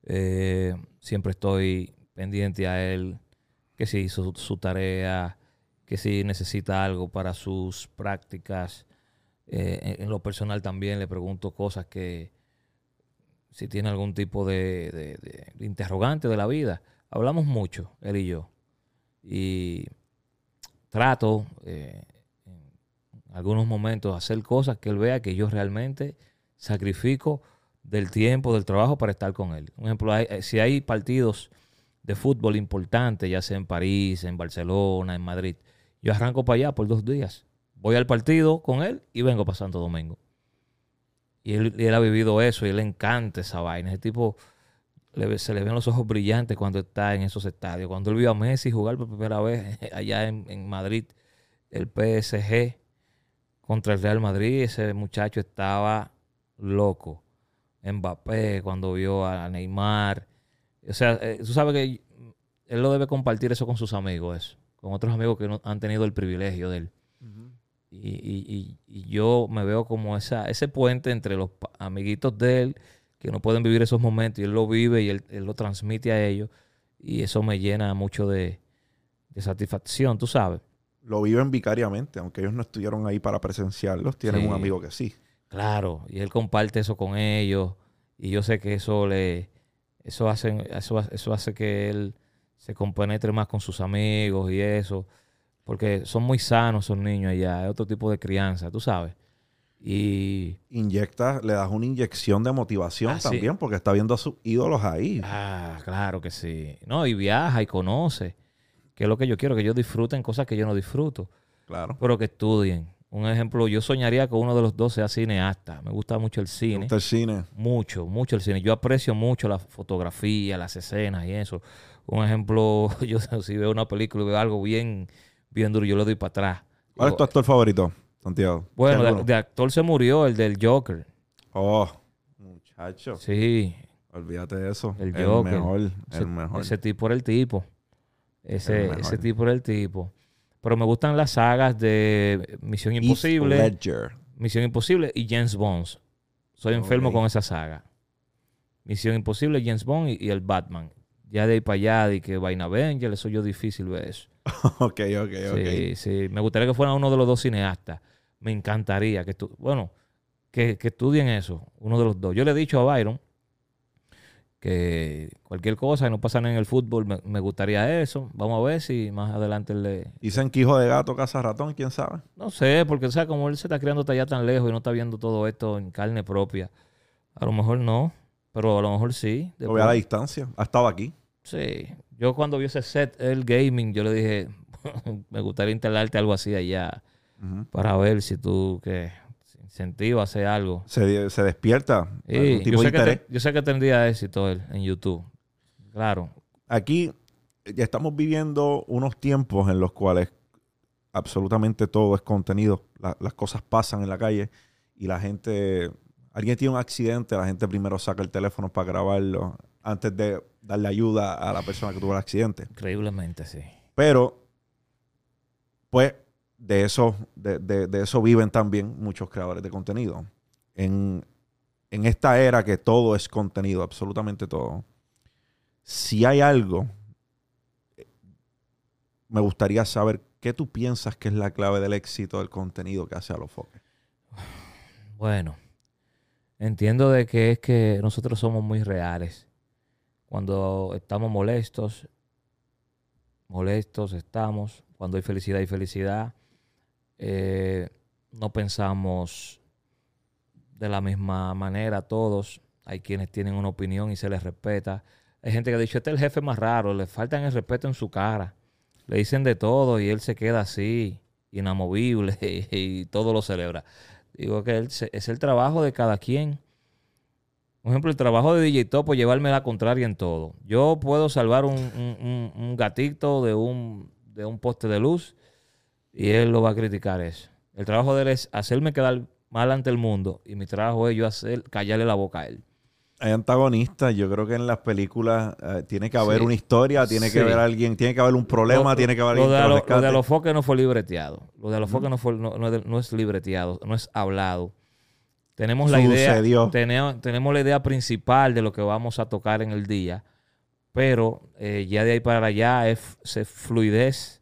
Eh, siempre estoy pendiente a él, que si hizo su, tarea, que si necesita algo para sus prácticas. Eh, en, lo personal también le pregunto cosas que, si tiene algún tipo de interrogante de la vida. Hablamos mucho, él y yo. Y trato eh, en algunos momentos hacer cosas que él vea que yo realmente sacrifico del tiempo, del trabajo para estar con él. Un ejemplo, hay- eh, si hay partidos de fútbol importantes, ya sea en París, en Barcelona, en Madrid, yo arranco para allá por dos días. Voy al partido con él y vengo para Santo Domingo. Y él, él ha vivido eso y le encanta esa vaina. Ese tipo se le ven los ojos brillantes cuando está en esos estadios. Cuando él vio a Messi jugar por primera vez allá en, en Madrid, el PSG contra el Real Madrid, ese muchacho estaba loco. Mbappé, cuando vio a Neymar. O sea, eh, tú sabes que él lo debe compartir eso con sus amigos, eso, con otros amigos que no han tenido el privilegio de él. Y, y- y- y yo me veo como esa, ese puente entre los amiguitos de él que no pueden vivir esos momentos y él lo vive y él, él lo transmite a ellos y eso me llena mucho de, de satisfacción, tú sabes. Lo viven vicariamente, aunque ellos no estuvieron ahí para presenciarlos, tienen Sí. un amigo que sí. Claro, y él comparte eso con ellos y yo sé que eso le eso hace eso, eso hace que él se compenetre más con sus amigos y eso, porque son muy sanos esos niños allá, es otro tipo de crianza, tú sabes. Y Inyectas, le das una inyección de motivación Ah, sí. también, porque está viendo a sus ídolos ahí. ah, claro que sí. No, y viaja y conoce, que es lo que yo quiero, que ellos disfruten cosas que yo no disfruto, Claro. pero que estudien. Un ejemplo, yo soñaría que uno de los dos sea cineasta. Me gusta mucho el ¿Te cine. gusta el cine? Mucho, mucho el cine. Yo aprecio mucho la fotografía, las escenas y eso. Un ejemplo, yo si veo una película y veo algo bien, bien duro, yo le doy para atrás. ¿Cuál es tu actor favorito, Santiago? bueno, de, de actor se murió el del Joker. Oh, muchacho. Sí, Olvídate de eso. El El, Joker. mejor. ese, el mejor. ese tipo era el tipo. Ese, ese tipo era el tipo. Pero me gustan las sagas de Misión Imposible, Ledger. Misión Imposible y James Bond. Soy enfermo con esa saga. Misión Imposible, James Bond y, y el Batman. Ya de ahí para allá, de que Vaina Avenger, eso yo difícil ver eso. ok, ok, ok. Sí, sí. Me gustaría que fuera uno de los dos cineastas. Me encantaría que estu bueno, que, que estudien eso, uno de los dos. Yo le he dicho a Byron que cualquier cosa que no pasa en el fútbol, me, me gustaría eso. Vamos a ver si más adelante le... Dicen que hijo de gato caza ratón, quién sabe. No sé, porque o sea, como él se está criando hasta allá tan lejos y no está viendo todo esto en carne propia, a lo mejor no, pero a lo mejor sí. Lo ve a la distancia. Ha estado aquí. Sí. Yo cuando vi ese set, el gaming, yo le dije, me gustaría instalarte algo así allá para ver si tú que incentiva a hacer algo. se, se despierta. Sí, algún tipo yo, sé que interés. te- yo sé que tendría éxito él en YouTube. Claro. Aquí ya estamos viviendo unos tiempos en los cuales absolutamente todo es contenido. La- las cosas pasan en la calle y la gente, alguien tiene un accidente, la gente primero saca el teléfono para grabarlo antes de darle ayuda a la persona que tuvo el accidente. Increíblemente, sí. Pero, pues, de eso, de, de- de eso viven también muchos creadores de contenido. En, en esta era que todo es contenido, absolutamente todo. Si hay algo, eh, me gustaría saber qué tú piensas que es la clave del éxito del contenido que hace a los foques. Bueno, entiendo de que es que nosotros somos muy reales. Cuando estamos molestos, molestos estamos. Cuando hay felicidad y felicidad, eh, no pensamos de la misma manera todos. Hay quienes tienen una opinión y se les respeta. Hay gente que ha dicho, este es el jefe más raro, le faltan el respeto en su cara. Le dicen de todo y él se queda así, inamovible, y, todo lo celebra. Digo que él es el trabajo de cada quien. Por ejemplo, el trabajo de DJ Topo llevarme la contraria en todo. Yo puedo salvar un, un- un- un gatito de un, de un poste de luz y él lo va a criticar eso. El trabajo de él es hacerme quedar mal ante el mundo y mi trabajo es yo hacer, callarle la boca a él. Hay antagonistas, yo creo que en las películas eh, tiene que haber Sí. una historia, tiene que haber alguien, tiene que haber un problema, Lo- tiene que haber lo alguien de, que lo rescate. de los foques no fue libreteado. Lo de los foques no, fue, no, no es, no es libreteado, no es hablado. Tenemos la idea, tenemos, tenemos la idea principal de lo que vamos a tocar en el día, pero eh, ya de ahí para allá es, es fluidez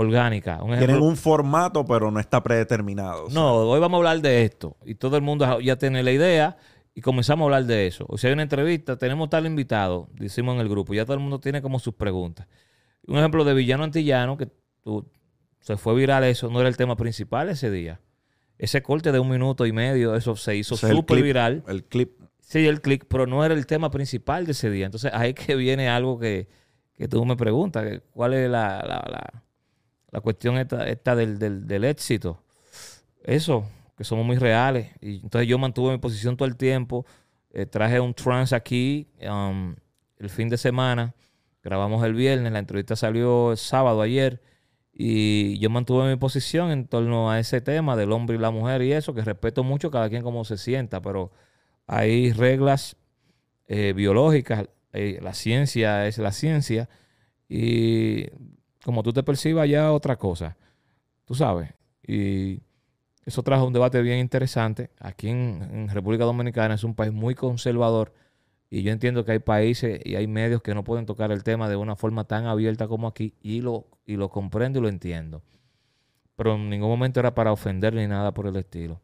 orgánica. Un Tienen un formato, pero no está predeterminado. o sea, no, hoy vamos a hablar de esto. Y todo el mundo ya tiene la idea y comenzamos a hablar de eso. O sea, hay una entrevista, tenemos tal invitado, decimos en el grupo, ya todo el mundo tiene como sus preguntas. Un ejemplo de Villano Antillano, que tú- se fue viral eso, no era el tema principal ese día. Ese corte de un minuto y medio, eso se hizo el súper clip, viral. El clip. Sí, el click, pero no era el tema principal de ese día. Entonces ahí que viene algo que, que tú me preguntas, que cuál es la, la, la- la cuestión esta, esta del, del, del éxito. Eso, que somos muy reales. Y entonces yo mantuve mi posición todo el tiempo. Eh, traje un trance aquí um, el fin de semana. Grabamos el viernes, la entrevista salió el sábado ayer. Y yo mantuve mi posición en torno a ese tema del hombre y la mujer y eso, que respeto mucho cada quien como se sienta, pero hay reglas eh, biológicas, eh, la ciencia es la ciencia y como tú te percibas ya otra cosa, tú sabes. Y eso trajo un debate bien interesante. Aquí en, en República Dominicana es un país muy conservador Y yo entiendo que hay países y hay medios que no pueden tocar el tema de una forma tan abierta como aquí y lo, y lo comprendo y lo entiendo. Pero en ningún momento era para ofender ni nada por el estilo.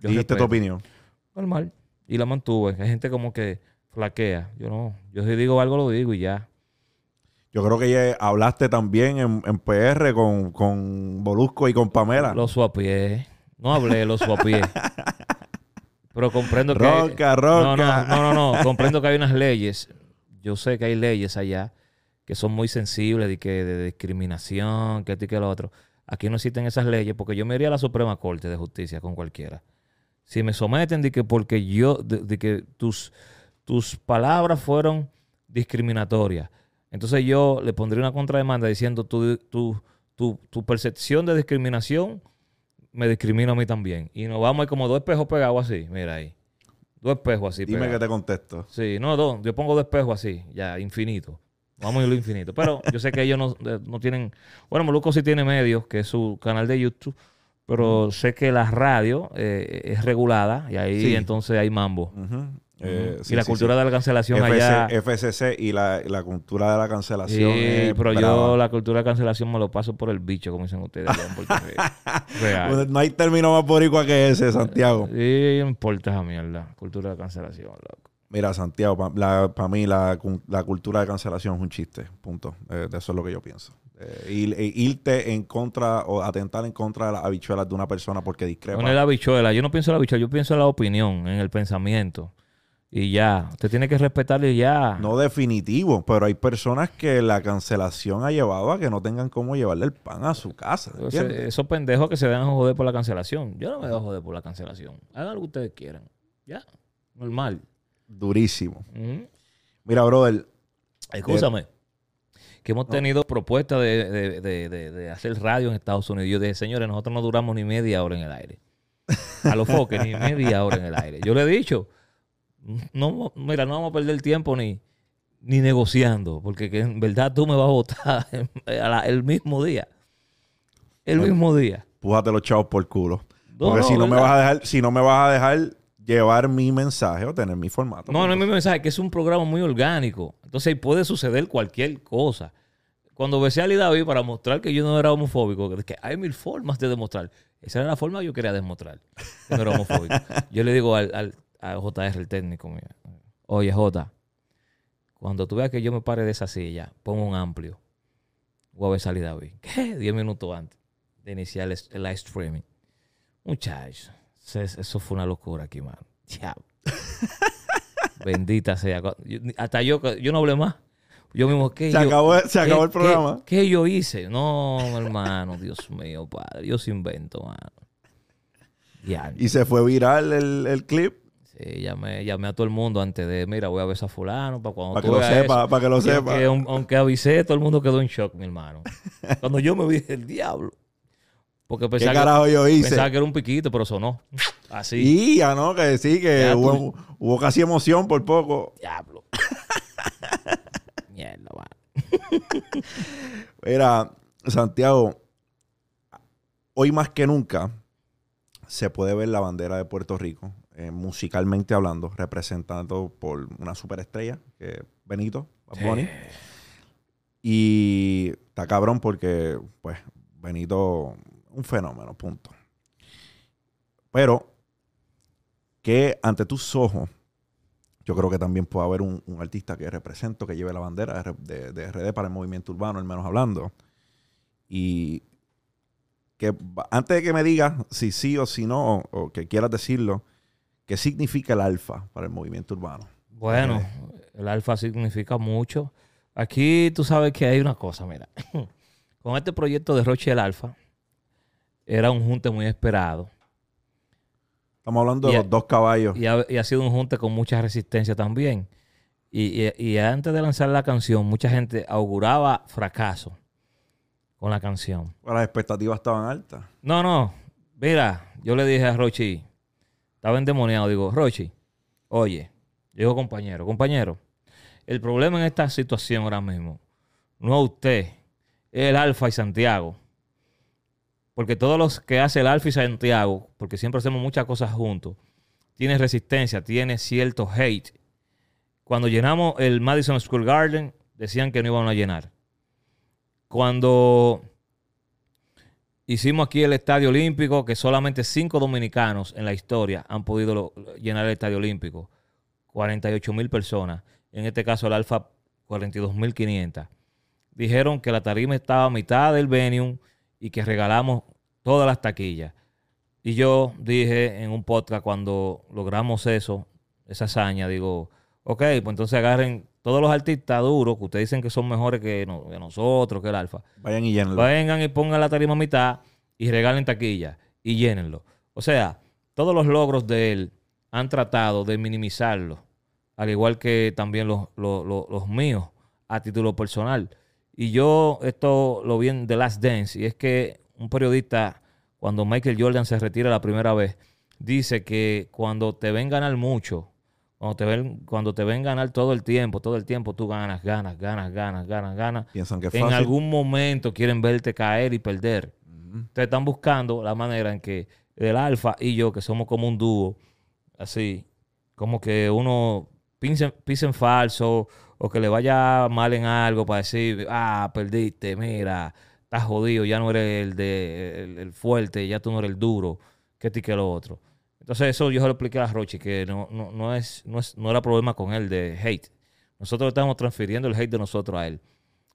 Yo Dijiste tu opinión. Normal. Y la mantuve. Hay gente como que flaquea. Yo no. Yo si digo algo, lo digo y ya. Yo creo que ya hablaste también en, en PR con, con Molusco y con Pamela. Lo suapié. No hablé, lo suapié. Pero comprendo que... Ronca, ronca. No, no, no, no, no. Comprendo que hay unas leyes. Yo sé que hay leyes allá que son muy sensibles de, que, de discriminación, que esto y que lo otro. Aquí no existen esas leyes porque yo me iría a la Suprema Corte de Justicia con cualquiera. Si me someten de que porque yo, de, de que tus, tus palabras fueron discriminatorias, entonces yo le pondría una contrademanda diciendo tu, tu, tu, tu percepción de discriminación me discrimina a mí también. Y nos vamos ahí como dos espejos pegados así, mira ahí. Dos espejos así Dime pegados. que te contesto. Sí, no, dos. Yo pongo dos espejos así, ya, infinito. Vamos a irlo infinito. Pero yo sé que ellos no, no tienen. Bueno, Moluco sí tiene medios, que es su canal de YouTube. Pero sé que la radio eh, es regulada y ahí Sí. entonces hay mambo. Ujú. Eh, y sí, la sí, cultura sí. de la cancelación FC allá. FCC y la, la cultura de la cancelación. Sí, pero yo la cultura de cancelación me lo paso por el bicho, como dicen ustedes. Real. No hay término más boricua que ese, Santiago. Sí, importa esa mierda. Cultura de cancelación, loco. Mira, Santiago, para mí la, la cultura de cancelación es un chiste. Punto. Eh, de eso es lo que yo pienso. Eh, ir- e irte en contra o atentar en contra de las habichuelas de una persona porque discrepa. No es la bichuela. Yo no pienso en la bichuela, yo pienso en la opinión, en el pensamiento. Y ya. Usted tiene que respetarle y ya. No definitivo, pero hay personas que la cancelación ha llevado a que no tengan cómo llevarle el pan a su casa. Entonces, esos pendejos que se dejan joder por la cancelación. Yo no me dejo joder por la cancelación. Hagan lo que ustedes quieran. Ya. Normal. Durísimo. Mira, brother, Escúchame. Que hemos tenido propuestas de, de- de- de- de hacer radio en Estados Unidos. Yo dije, señores, nosotros no duramos ni media hora en el aire. A los foques, ni media hora en el aire. Yo le he dicho, no, mira, no vamos a perder tiempo ni, ni negociando, porque que en verdad tú me vas a votar la- el mismo día. El Bueno. mismo día. pújate los chavos por culo. No, Porque no, si no me vas a dejar, si no me vas a dejar llevar mi mensaje o tener mi formato. No, no es mi mensaje, que es un programa muy orgánico. Entonces puede suceder cualquier cosa. Cuando besé a Ali David para mostrar que yo no era homofóbico, que- que hay mil formas de demostrar. Esa era la forma que yo quería demostrar que no era homofóbico. yo le digo al, al- a JR, el técnico mío, oye J, cuando tú veas que yo me pare de esa silla, pongo un amplio. Voy a besar a Ali David. ¿Qué? Diez minutos antes de iniciar el, el live streaming. Muchachos, eso, fue una locura aquí, mano. Diablo. Bendita sea. Yo- hasta yo, yo no hablé más. Yo mismo, ¿qué Se yo- acabó- se qué- acabó el qué- programa. ¿Qué, yo hice? No, hermano, Dios mío, padre. Yo se invento, mano. Ya. Y se fue viral el, el clip. Sí, llamé, llamé a todo el mundo antes de, mira, voy a besar a fulano para cuando Para tú que lo sepa, eso". para que lo sepa. aunque, aun- aunque avisé, todo el mundo quedó en shock, mi hermano. Cuando yo me vi el diablo. Porque ¿Qué pensaba, que, carajo yo hice? pensaba que era un piquito, pero sonó. Así. Y ya no, que sí, que Ya hubo, tú- hubo casi emoción por poco. Diablo. Mierda, mano. Mira, Santiago, hoy más que nunca se puede ver la bandera de Puerto Rico, eh, musicalmente hablando, representado por una superestrella, que es Benito. Y está cabrón porque, pues, Benito, un fenómeno, punto. Pero que ante tus ojos, yo creo que también puede haber un, un artista que represento, que lleve la bandera de, de- RD para el movimiento urbano, al menos hablando. Y que antes de que me digas si sí o si no, o, o que quieras decirlo, ¿qué significa el alfa para el movimiento urbano? Bueno, el alfa significa mucho. Aquí tú sabes que hay una cosa, mira. Con este proyecto de Roche el Alfa, era un junte muy esperado. Estamos hablando de Y los dos caballos. Y ha, y ha sido un junte con mucha resistencia también. Y, y- y antes de lanzar la canción, mucha gente auguraba fracaso con la canción. Las expectativas estaban altas. No, no. Mira, yo le dije a Rochi, estaba endemoniado, digo, Rochi, oye, digo compañero, compañero, el problema en esta situación ahora mismo no es usted, es el Alfa y Santiago. Porque todos los que hace el Alfa y Santiago, porque siempre hacemos muchas cosas juntos, tiene resistencia, tiene cierto hate cuando llenamos el Madison School Garden, decían que no iban a llenar. Cuando hicimos aquí el Estadio Olímpico, que solamente cinco dominicanos en la historia han podido llenar el Estadio Olímpico. 48 mil personas. En este caso, el Alfa, 42 mil 500. Dijeron que la tarima estaba a mitad del venue y que regalamos todas las taquillas. Y yo dije en un podcast cuando logramos eso, esa hazaña, digo, ok, pues entonces agarren todos los artistas duros que ustedes dicen que son mejores que, no- que nosotros, que el Alfa. Vayan y llénenlo. Vengan y pongan la tarima a mitad y regalen taquilla y llénenlo. O sea, todos los logros de él han tratado de minimizarlo, al igual que también los, los- los- los míos a título personal. Y yo esto lo vi en The Last Dance, y es que un periodista, cuando Michael Jordan se retira la primera vez, dice que cuando te ven ganar mucho, cuando te ven, cuando te ven ganar todo el tiempo, todo el tiempo tú ganas, ganas, ganas, ganas, ganas, ganas, Piensan que es en fácil. algún momento quieren verte caer y perder. Ujú. Ustedes están buscando la manera en que el Alfa y yo, que somos como un dúo, así, como que uno pise, pise en falso o que le vaya mal en algo para decir, ah, perdiste, mira, estás jodido, ya no eres el, de, el, el fuerte, ya tú no eres el duro, que ti que lo otro. Entonces eso yo se lo expliqué a Rochi, que no, no, no, es, no, es, no era problema con él de hate. Nosotros estamos transfiriendo el hate de nosotros a él.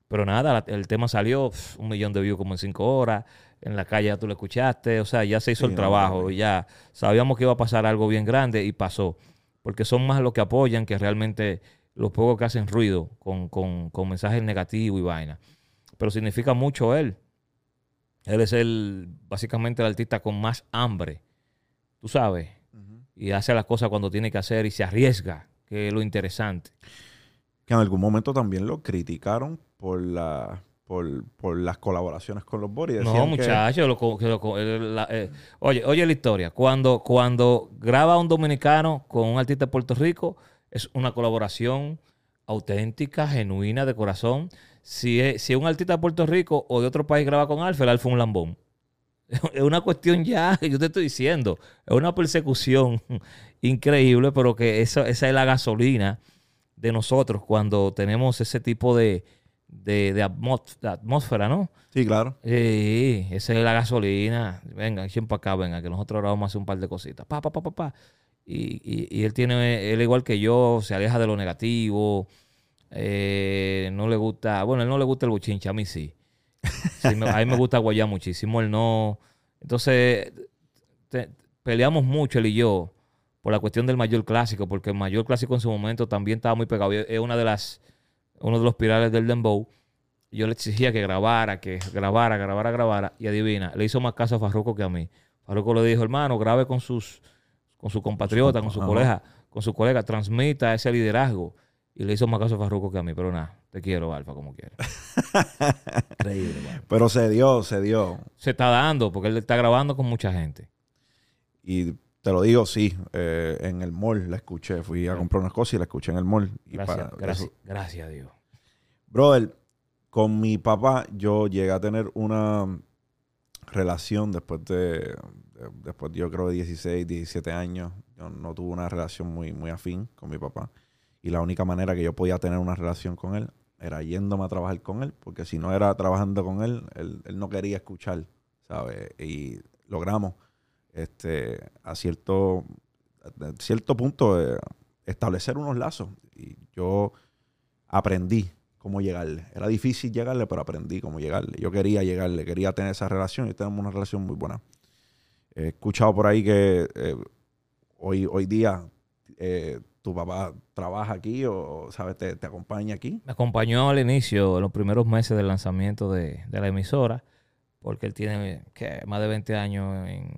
Pero nada, el tema salió, pf, un millón de views como en cinco horas. En la calle ya tú lo escuchaste. O sea, ya se hizo Sí, el trabajo. Ya sabíamos que iba a pasar algo bien grande y pasó. Porque son más los que apoyan que realmente los pocos que hacen ruido con, con- con mensajes negativos y vaina. Pero significa mucho él. Él es el, básicamente, el artista con más hambre. Tú sabes. Y hace las cosas cuando tiene que hacer y se arriesga, que es lo interesante. Que en algún momento también lo criticaron por la por, por las colaboraciones con los Boris. No, muchachos, la- eh, oye, oye la historia. Cuando, cuando graba un dominicano con un artista de Puerto Rico, es una colaboración auténtica, genuina, de corazón. Si es, si un artista de Puerto Rico o de otro país graba con Alfa, el Alfa es un lambón. Es una cuestión ya, yo te estoy diciendo, es una persecución increíble, pero que eso, esa es la gasolina de nosotros cuando tenemos ese tipo de, de, de atmós- de atmósfera, ¿no? Sí, claro. Sí, esa es la gasolina. Venga, echen para acá, venga, que nosotros ahora vamos a hacer un par de cositas. Pa, pa, pa, pa, pa. Y, y- y él tiene, él igual que yo, se aleja de lo negativo. eh, no le gusta, bueno, él no le gusta el bochinche, a mí sí. Sí, me- a mí me gusta guayar muchísimo, él no. Entonces, te- peleamos mucho él y yo por la cuestión del mayor clásico, porque el mayor clásico en su momento también estaba muy pegado. Es una de las, uno de los pilares del Dembow. Yo le exigía que grabara, que grabara, grabara, grabara. Y adivina, le hizo más caso a Farruko que a mí. Farruko le dijo, hermano, grabe con sus, con su compatriota, con su colega, con su colega, transmita ese liderazgo. Y le hizo más caso a Farruko que a mí. Pero nada, te quiero, Alfa, como quieras. Increíble, mano. Pero se dio, se dio. Se está dando, porque él está grabando con mucha gente. Y te lo digo, sí. eh, en el mall la escuché. Fui a comprar unas cosas y la escuché en el mall. Y Gracias, para- gracias, gracias a Dios. Brother, con mi papá yo llegué a tener una relación después de, de- después yo creo de 16, 17 años. Yo no tuve una relación muy, muy afín con mi papá. Y la única manera que yo podía tener una relación con él era yéndome a trabajar con él, porque si no era trabajando con él, él, él no quería escuchar, ¿sabes? Y logramos este, a cierto, a cierto punto eh, establecer unos lazos. Y yo aprendí cómo llegarle. Era difícil llegarle, pero aprendí cómo llegarle. Yo quería llegarle, quería tener esa relación y tenemos una relación muy buena. He escuchado por ahí que eh, hoy, hoy día eh, tu papá trabaja aquí o, ¿sabes? Te, te acompaña aquí. Me acompañó al inicio, en los primeros meses del lanzamiento de, de la emisora, porque él tiene ¿qué? más de 20 años en,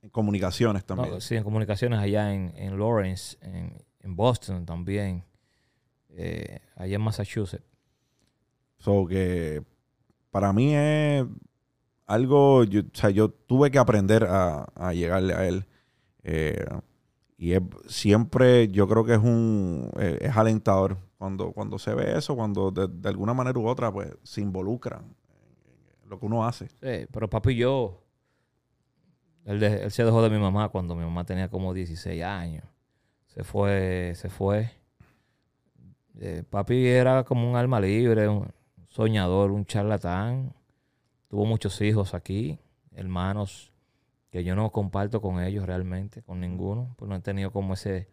En comunicaciones también. no, sí, en comunicaciones allá en, en Lawrence, en, en Boston también, eh, allá en Massachusetts. So que para mí es algo, yo, o sea, yo tuve que aprender a, a llegarle a él. Eh, y es, siempre yo creo que es un eh, es alentador cuando, cuando se ve eso, cuando de, de alguna manera u otra pues se involucran en lo que uno hace. Sí, pero papi yo, él se dejó de mi mamá cuando mi mamá tenía como 16 años. Se fue, se fue Eh, papi era como un alma libre, un soñador, un charlatán. Tuvo muchos hijos aquí, hermanos que yo no comparto con ellos realmente, con ninguno, pues no he tenido como ese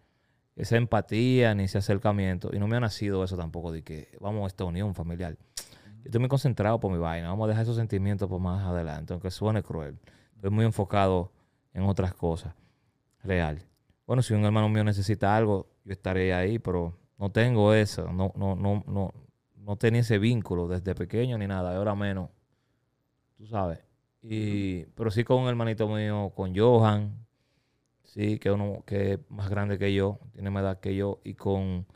esa empatía ni ese acercamiento y no me ha nacido eso tampoco de que vamos a esta unión familiar. Yo estoy muy concentrado por mi vaina, vamos a dejar esos sentimientos por más adelante, aunque suene cruel. Estoy muy enfocado en otras cosas, real. Bueno, si un hermano mío necesita algo, yo estaré ahí, pero no tengo eso, no, no, no, no, no tenía ese vínculo desde pequeño ni nada, ahora menos, tú sabes. Y, pero sí con un hermanito mío, con Johan, sí, que uno que es más grande que yo, tiene más edad que yo, y con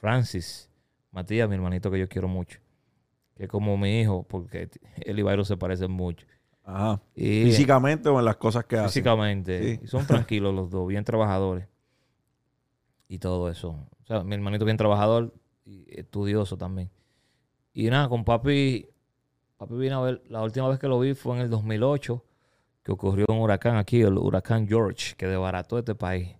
Francis, Matías, mi hermanito que yo quiero mucho, que es como mi hijo, porque él y Byron se parecen mucho. Ajá. Y, Físicamente o en las cosas que hacen. Físicamente. Sí. Son tranquilos los dos, bien trabajadores. Y todo eso. O sea, mi hermanito bien trabajador y estudioso también. Y nada, con papi, papi vino a ver, la última vez que lo vi fue en el 2008, que ocurrió un huracán aquí, el huracán George, que desbarató este país.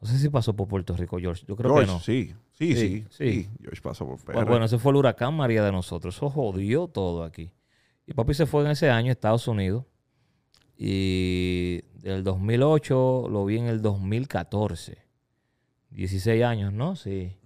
No sé si pasó por Puerto Rico, George. Yo creo George, que no. sí. Sí, sí, Sí, sí. George pasó por PR. Bueno, bueno, ese fue el huracán María de nosotros. Eso jodió todo aquí. Y papi se fue en ese año a Estados Unidos. Y del 2008 lo vi en el 2014. 16 años, ¿no? Sí.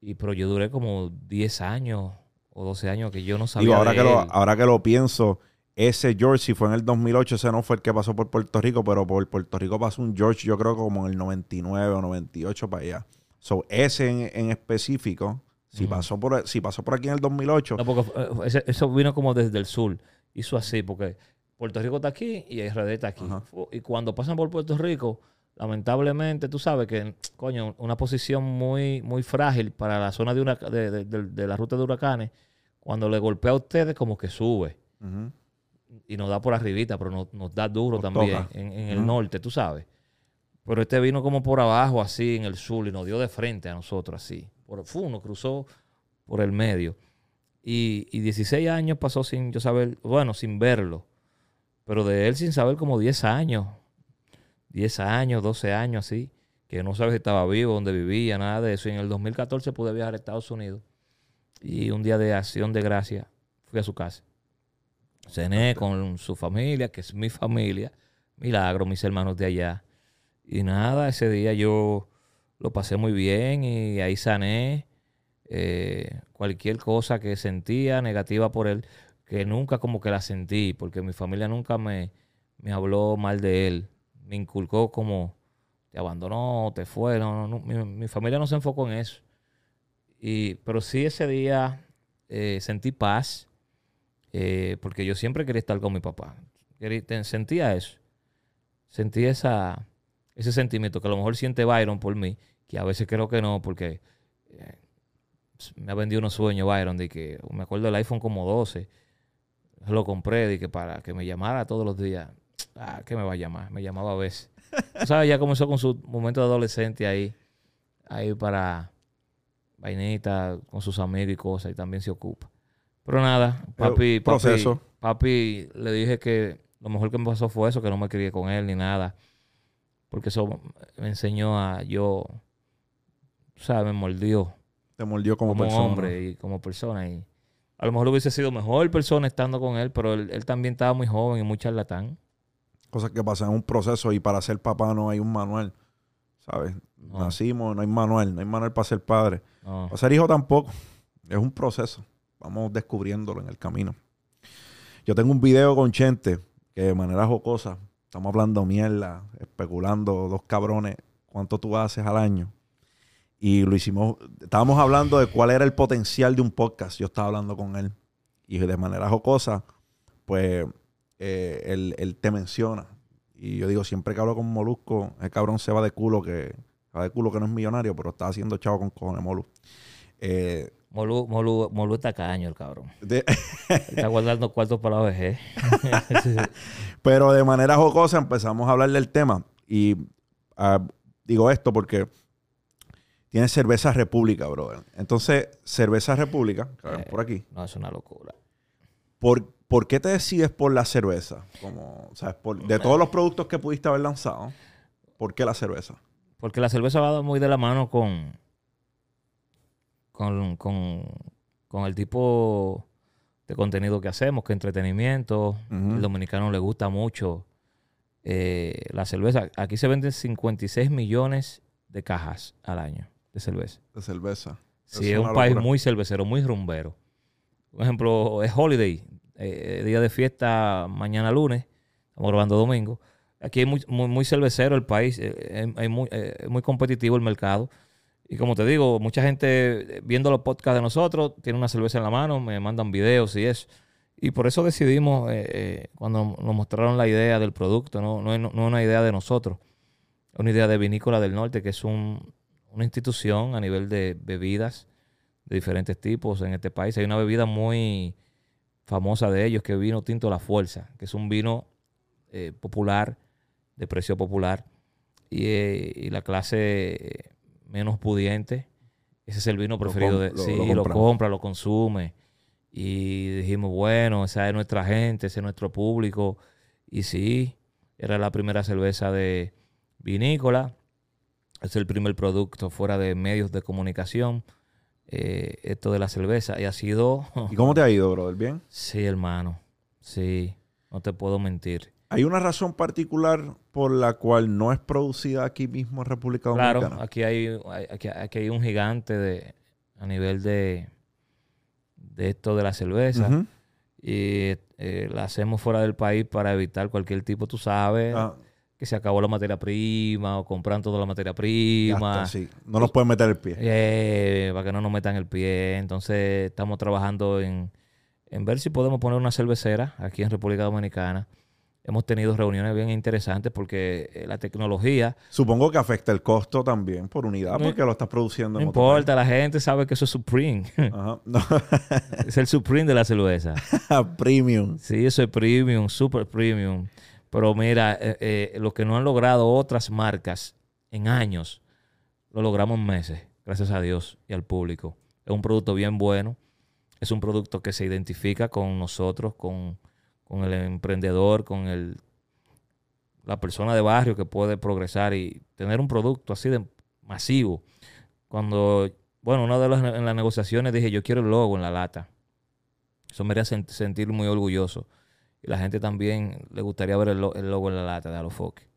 Y pero yo duré como 10 años o 12 años que yo no sabía Digo, ahora de que, lo, ahora que lo pienso, ese George, si fue en el 2008, ese no fue el que pasó por Puerto Rico, pero por Puerto Rico pasó un George, yo creo como en el 99 o 98 para allá. So, ese en, en específico, si, pasó por, si pasó por aquí en el 2008, No, porque eh, ese- eso vino como desde el sur. Hizo así, porque Puerto Rico está aquí y RD está aquí. Ajá. Y cuando pasan por Puerto Rico, lamentablemente, tú sabes que, coño, una posición muy, muy frágil para la zona de, una, de, de- de- de la ruta de huracanes, cuando le golpea a ustedes, como que sube. Y nos da por arribita, pero nos, nos da duro Nos también en, en el norte, tú sabes. Pero este vino como por abajo, así, en el sur, y nos dio de frente a nosotros, así. Por, fu, nos cruzó por el medio. Y, y 16 años pasó sin yo saber, bueno, sin verlo. Pero de él sin saber como 10 años. 10 años, 12 años, así. Que no sabes si estaba vivo, dónde vivía, nada de eso. Y en el 2014 pude viajar a Estados Unidos. Y un día de acción de gracia fui a su casa. Cené con su familia, que es mi familia. Milagro, mis hermanos de allá. Y nada, ese día yo lo pasé muy bien y ahí sané eh, cualquier cosa que sentía negativa por él, que nunca como que la sentí, porque mi familia nunca me, me habló mal de él. Me inculcó como te abandonó, te fue. No, no, no, mi, mi familia no se enfocó en eso. Pero sí ese día eh, sentí paz, eh, porque yo siempre quería estar con mi papá. Sentía eso. Sentí ese sentimiento que a lo mejor siente Byron por mí, que a veces creo que no, porque eh, me ha vendido unos sueños Byron, de que me acuerdo del iPhone como 12, lo compré de que para que me llamara todos los días. Ah, ¿qué me va a llamar? Me llamaba a veces. ¿Sabes? Ya comenzó con su momento de adolescente ahí, ahí para vainita con sus amigos y cosas, y también se ocupa. Pero nada, papi, papi, proceso. papi, le dije que lo mejor que me pasó fue eso, que no me crié con él ni nada. Porque eso me enseñó a yo, ¿sabes? Me mordió te mordió como, como, persona. hombre y como persona. Y a lo mejor hubiese sido mejor persona estando con él, pero él, él también estaba muy joven y muy charlatán. Cosas que pasan en un proceso y para ser papá no hay un manual, ¿sabes? No. Nacimos, no hay manual, no hay manual para ser padre. No. Para ser hijo tampoco. Es un proceso. Vamos descubriéndolo en el camino. Yo tengo un video con Chente que de manera jocosa, estamos hablando mierda, especulando dos cabrones, cuánto tú haces al año. Y lo hicimos, estábamos hablando de cuál era el potencial de un podcast. Yo estaba hablando con él. Y de manera jocosa, pues eh, él, él te menciona. Y yo digo, siempre que hablo con Molusco, el cabrón se va de culo que, se va de culo que no es millonario, pero está haciendo chavo con cojones Molu. Eh, Molu, Molu, Molu está caño el cabrón. de- Está guardando cuartos para la vejez. pero de manera jocosa empezamos a hablar del tema. Y ah, digo esto porque tiene Cerveza República, brother. Entonces, Cerveza República, ven Eh. por aquí. no, es una locura. ¿Por, por qué te decides por la cerveza? Como, ¿sabes? Por- de todos los productos que pudiste haber lanzado, ¿por qué la cerveza? Porque la cerveza va muy de la mano con, con, con, con el tipo de contenido que hacemos, que entretenimiento. El dominicano le gusta mucho eh, la cerveza. Aquí se venden 56 millones de cajas al año de cerveza. De cerveza. Sí, Es es un país muy cervecero, muy rumbero. Por ejemplo, es holiday, eh, día de fiesta mañana lunes, estamos grabando domingo. Aquí es muy, muy, muy cervecero el país, eh, es, muy, eh, competitivo el mercado. Y como te digo, mucha gente eh, viendo los podcasts de nosotros tiene una cerveza en la mano, me mandan videos y eso. Y por eso decidimos, eh, eh, cuando nos mostraron la idea del producto, no, no, no es una idea de nosotros, es una idea de Vinícola del Norte, que es un, una institución a nivel de bebidas de diferentes tipos en este país. Hay una bebida muy famosa de ellos que es vino tinto La Fuerza, que es un vino eh, popular, de precio popular, y, eh, y la clase eh, menos pudiente, ese es el vino preferido de... lo- sí, lo lo, compra, lo consume. Y dijimos, bueno, esa es nuestra gente, ese es nuestro público. Y sí, era la primera cerveza de vinícola. Es el primer producto fuera de medios de comunicación. Eh, esto de la cerveza. Y ha sido. ¿Y cómo te ha ido, brother? ¿Bien? Sí, hermano. Sí. No te puedo mentir. ¿Hay una razón particular por la cual no es producida aquí mismo en República Claro, Dominicana? aquí hay, aquí, aquí hay un gigante de, a nivel de, de esto de la cerveza. Y eh, la hacemos fuera del país para evitar cualquier tipo, tú sabes, Ah, que se acabó la materia prima o compran toda la materia prima. está, sí. No nos pueden meter el pie. Eh, para que no nos metan el pie. Entonces estamos trabajando en, en ver si podemos poner una cervecera aquí en República Dominicana. Hemos tenido reuniones bien interesantes porque eh, la tecnología, Supongo que afecta el costo también por unidad No- porque lo estás produciendo no en otro importa, la gente sabe que eso es Supreme. Ajá. No. es el Supreme de la cerveza. Premium. Sí, eso es premium, super premium. Pero mira, eh, eh, lo que no han logrado otras marcas en años, lo logramos en meses, gracias a Dios y al público. Es un producto bien bueno. Es un producto que se identifica con nosotros, con, con el emprendedor, con el, la persona de barrio que puede progresar y tener un producto así de masivo. Cuando, bueno, una de las en las negociaciones dije, yo quiero el logo en la lata. Eso me haría sen- sentir muy orgulloso. La gente también le gustaría ver el, lo- el logo en la lata de Alofoque.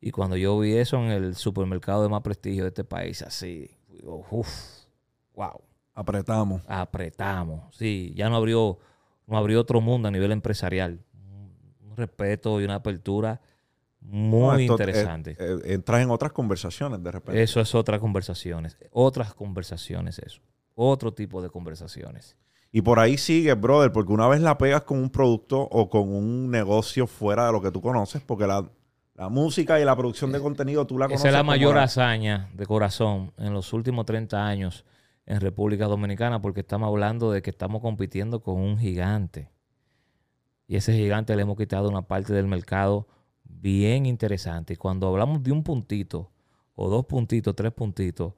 Y cuando yo vi eso en el supermercado de más prestigio de este país, así, digo, uff, wow, Apretamos. apretamos. Sí, ya no abrió, no abrió otro mundo a nivel empresarial. Un, un respeto y una apertura muy No, esto, interesante. eh, eh, entras en otras conversaciones de repente. Eso es otras conversaciones. Otras conversaciones, eso. Otro tipo de conversaciones. Y por ahí sigues, brother, porque una vez la pegas con un producto o con un negocio fuera de lo que tú conoces, porque la, la música y la producción de contenido tú la conoces. Esa es la mayor hazaña de corazón en los últimos 30 años en República Dominicana porque estamos hablando de que estamos compitiendo con un gigante. Y ese gigante le hemos quitado una parte del mercado bien interesante. Y cuando hablamos de un puntito o dos puntitos, tres puntitos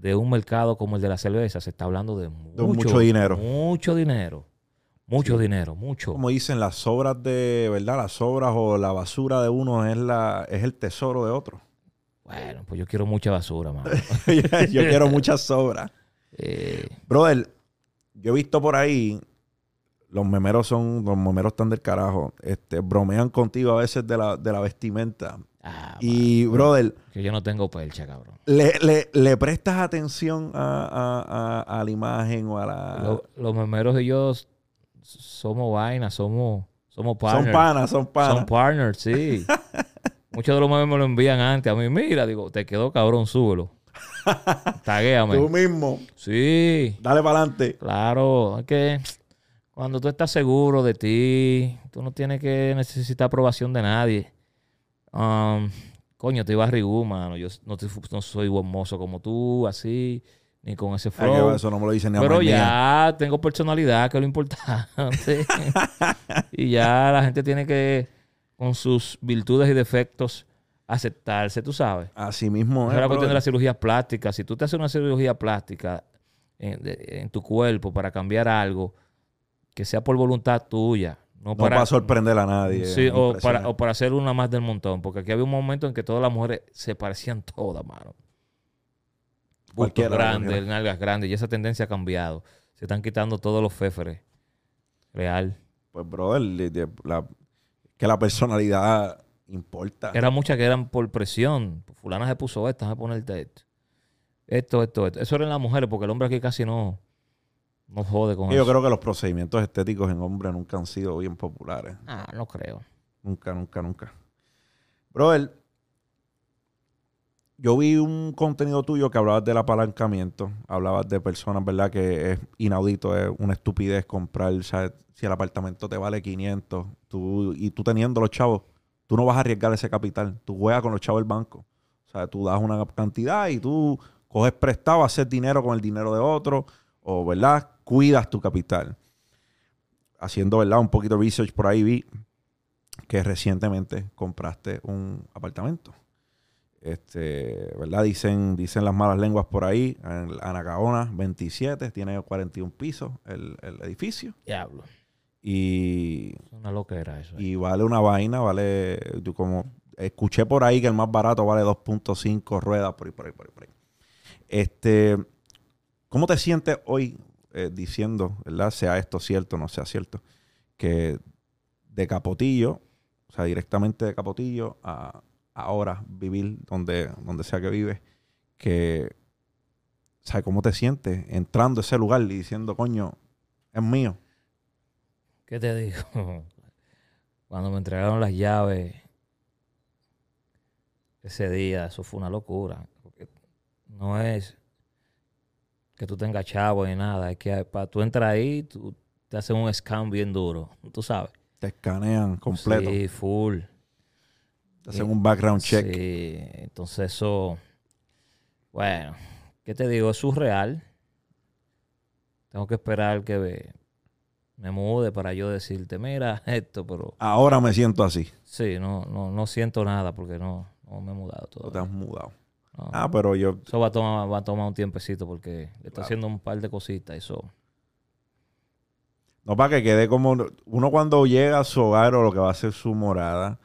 de un mercado como el de la cerveza, se está hablando de mucho, mucho dinero. Mucho dinero. Mucho Sí. dinero, mucho. Como dicen, las sobras de, ¿verdad? Las sobras o la basura de uno es, la, es el tesoro de otro. Bueno, pues yo quiero mucha basura, mano. Yo quiero muchas sobras. Eh, Brother, yo he visto por ahí, los memeros son, los memeros están del carajo, este, bromean contigo a veces de la, de la vestimenta. Ah, Y, brother, que yo no tengo percha, cabrón. le, le- le prestas atención a, a- a- a la imagen o a la... Lo- los memeros y yo somos vainas, somos, somos partners. son panas, son panas. Son partners, sí. Muchos de los memes me lo envían antes. A mí, mira, digo, te quedó cabrón, súbelo. Taguéame. Tú mismo, Sí, dale para adelante. claro. Es que cuando tú estás seguro de ti, tú no tienes que necesitar aprobación de nadie. Um, coño, te iba a rigú, mano. Yo no, te- no soy buen mozo como tú, así, ni con ese flow. eso no me lo dicen ni a Pero mía. ya tengo personalidad, que es lo importante. y ya la gente tiene que, con sus virtudes y defectos, aceptarse, tú sabes. Así mismo es, la cuestión de las cirugías plásticas. Si tú te haces una cirugía plástica en, de- en tu cuerpo para cambiar algo, que sea por voluntad tuya. No, No para, sorprender a nadie. Sí, o para, o para hacer una más del montón. Porque aquí había un momento en que todas las mujeres se parecían todas, mano. bultos grandes, nalgas grandes, y esa tendencia ha cambiado. Se están quitando todos los féferes. Real. Pues, brother, la- que la personalidad importa. Era muchas que eran por presión. Fulana se puso esta, a ponerte esto. Esto, esto, esto. Eso eran las mujeres, porque el hombre aquí casi no, no jode con yo eso. creo que los procedimientos estéticos en hombres nunca han sido bien populares. Ah, no creo. Nunca, nunca, nunca. Brother, yo vi un contenido tuyo que hablabas del apalancamiento. Hablabas de personas, ¿verdad? Que es inaudito, es una estupidez comprar, ¿sabes? Si el apartamento te vale 500 tú, y tú teniendo los chavos, tú no vas a arriesgar ese capital. Tú juegas con los chavos del banco. O sea, tú das una cantidad y tú coges prestado, haces dinero con el dinero de otro, o, ¿verdad? Cuidas tu capital. Haciendo, ¿verdad? Un poquito de research por ahí vi que recientemente compraste un apartamento. Este, ¿verdad? Dicen, dicen las malas lenguas por ahí. En Anacaona 27, tiene 41 pisos el, el edificio. Diablo. Y, Es una loquera eso. y vale una vaina, vale, yo como escuché por ahí que el más barato vale 2.5 ruedas, por ahí, por ahí, por ahí, por ahí. Este, ¿cómo te sientes hoy eh, diciendo, verdad? Sea esto cierto no sea cierto, que de Capotillo, o sea, directamente de Capotillo a ahora vivir donde, donde sea que vives, que, ¿sabes cómo te sientes entrando a ese lugar y diciendo, coño, es mío? ¿Qué te digo? Cuando me entregaron las llaves ese día, eso fue una locura. No es que tú tengas chavo ni nada. Es que para tú entrar ahí, tú te hacen un scam bien duro. Tú sabes. Te escanean completo. Sí, full. Te hacen un background check. Sí, entonces eso, bueno, ¿qué te digo? Es surreal. Tengo que esperar que me, me mude para yo decirte, mira esto, pero Ahora me siento así. sí, no, no, no siento nada porque no, no me he mudado No te todavía. has mudado. No. Ah, pero yo. Eso va a tomar, va a tomar un tiempecito porque le Claro. haciendo un par de cositas. Eso. No para que quede como. Uno cuando llega a su hogar o lo que va a ser su morada,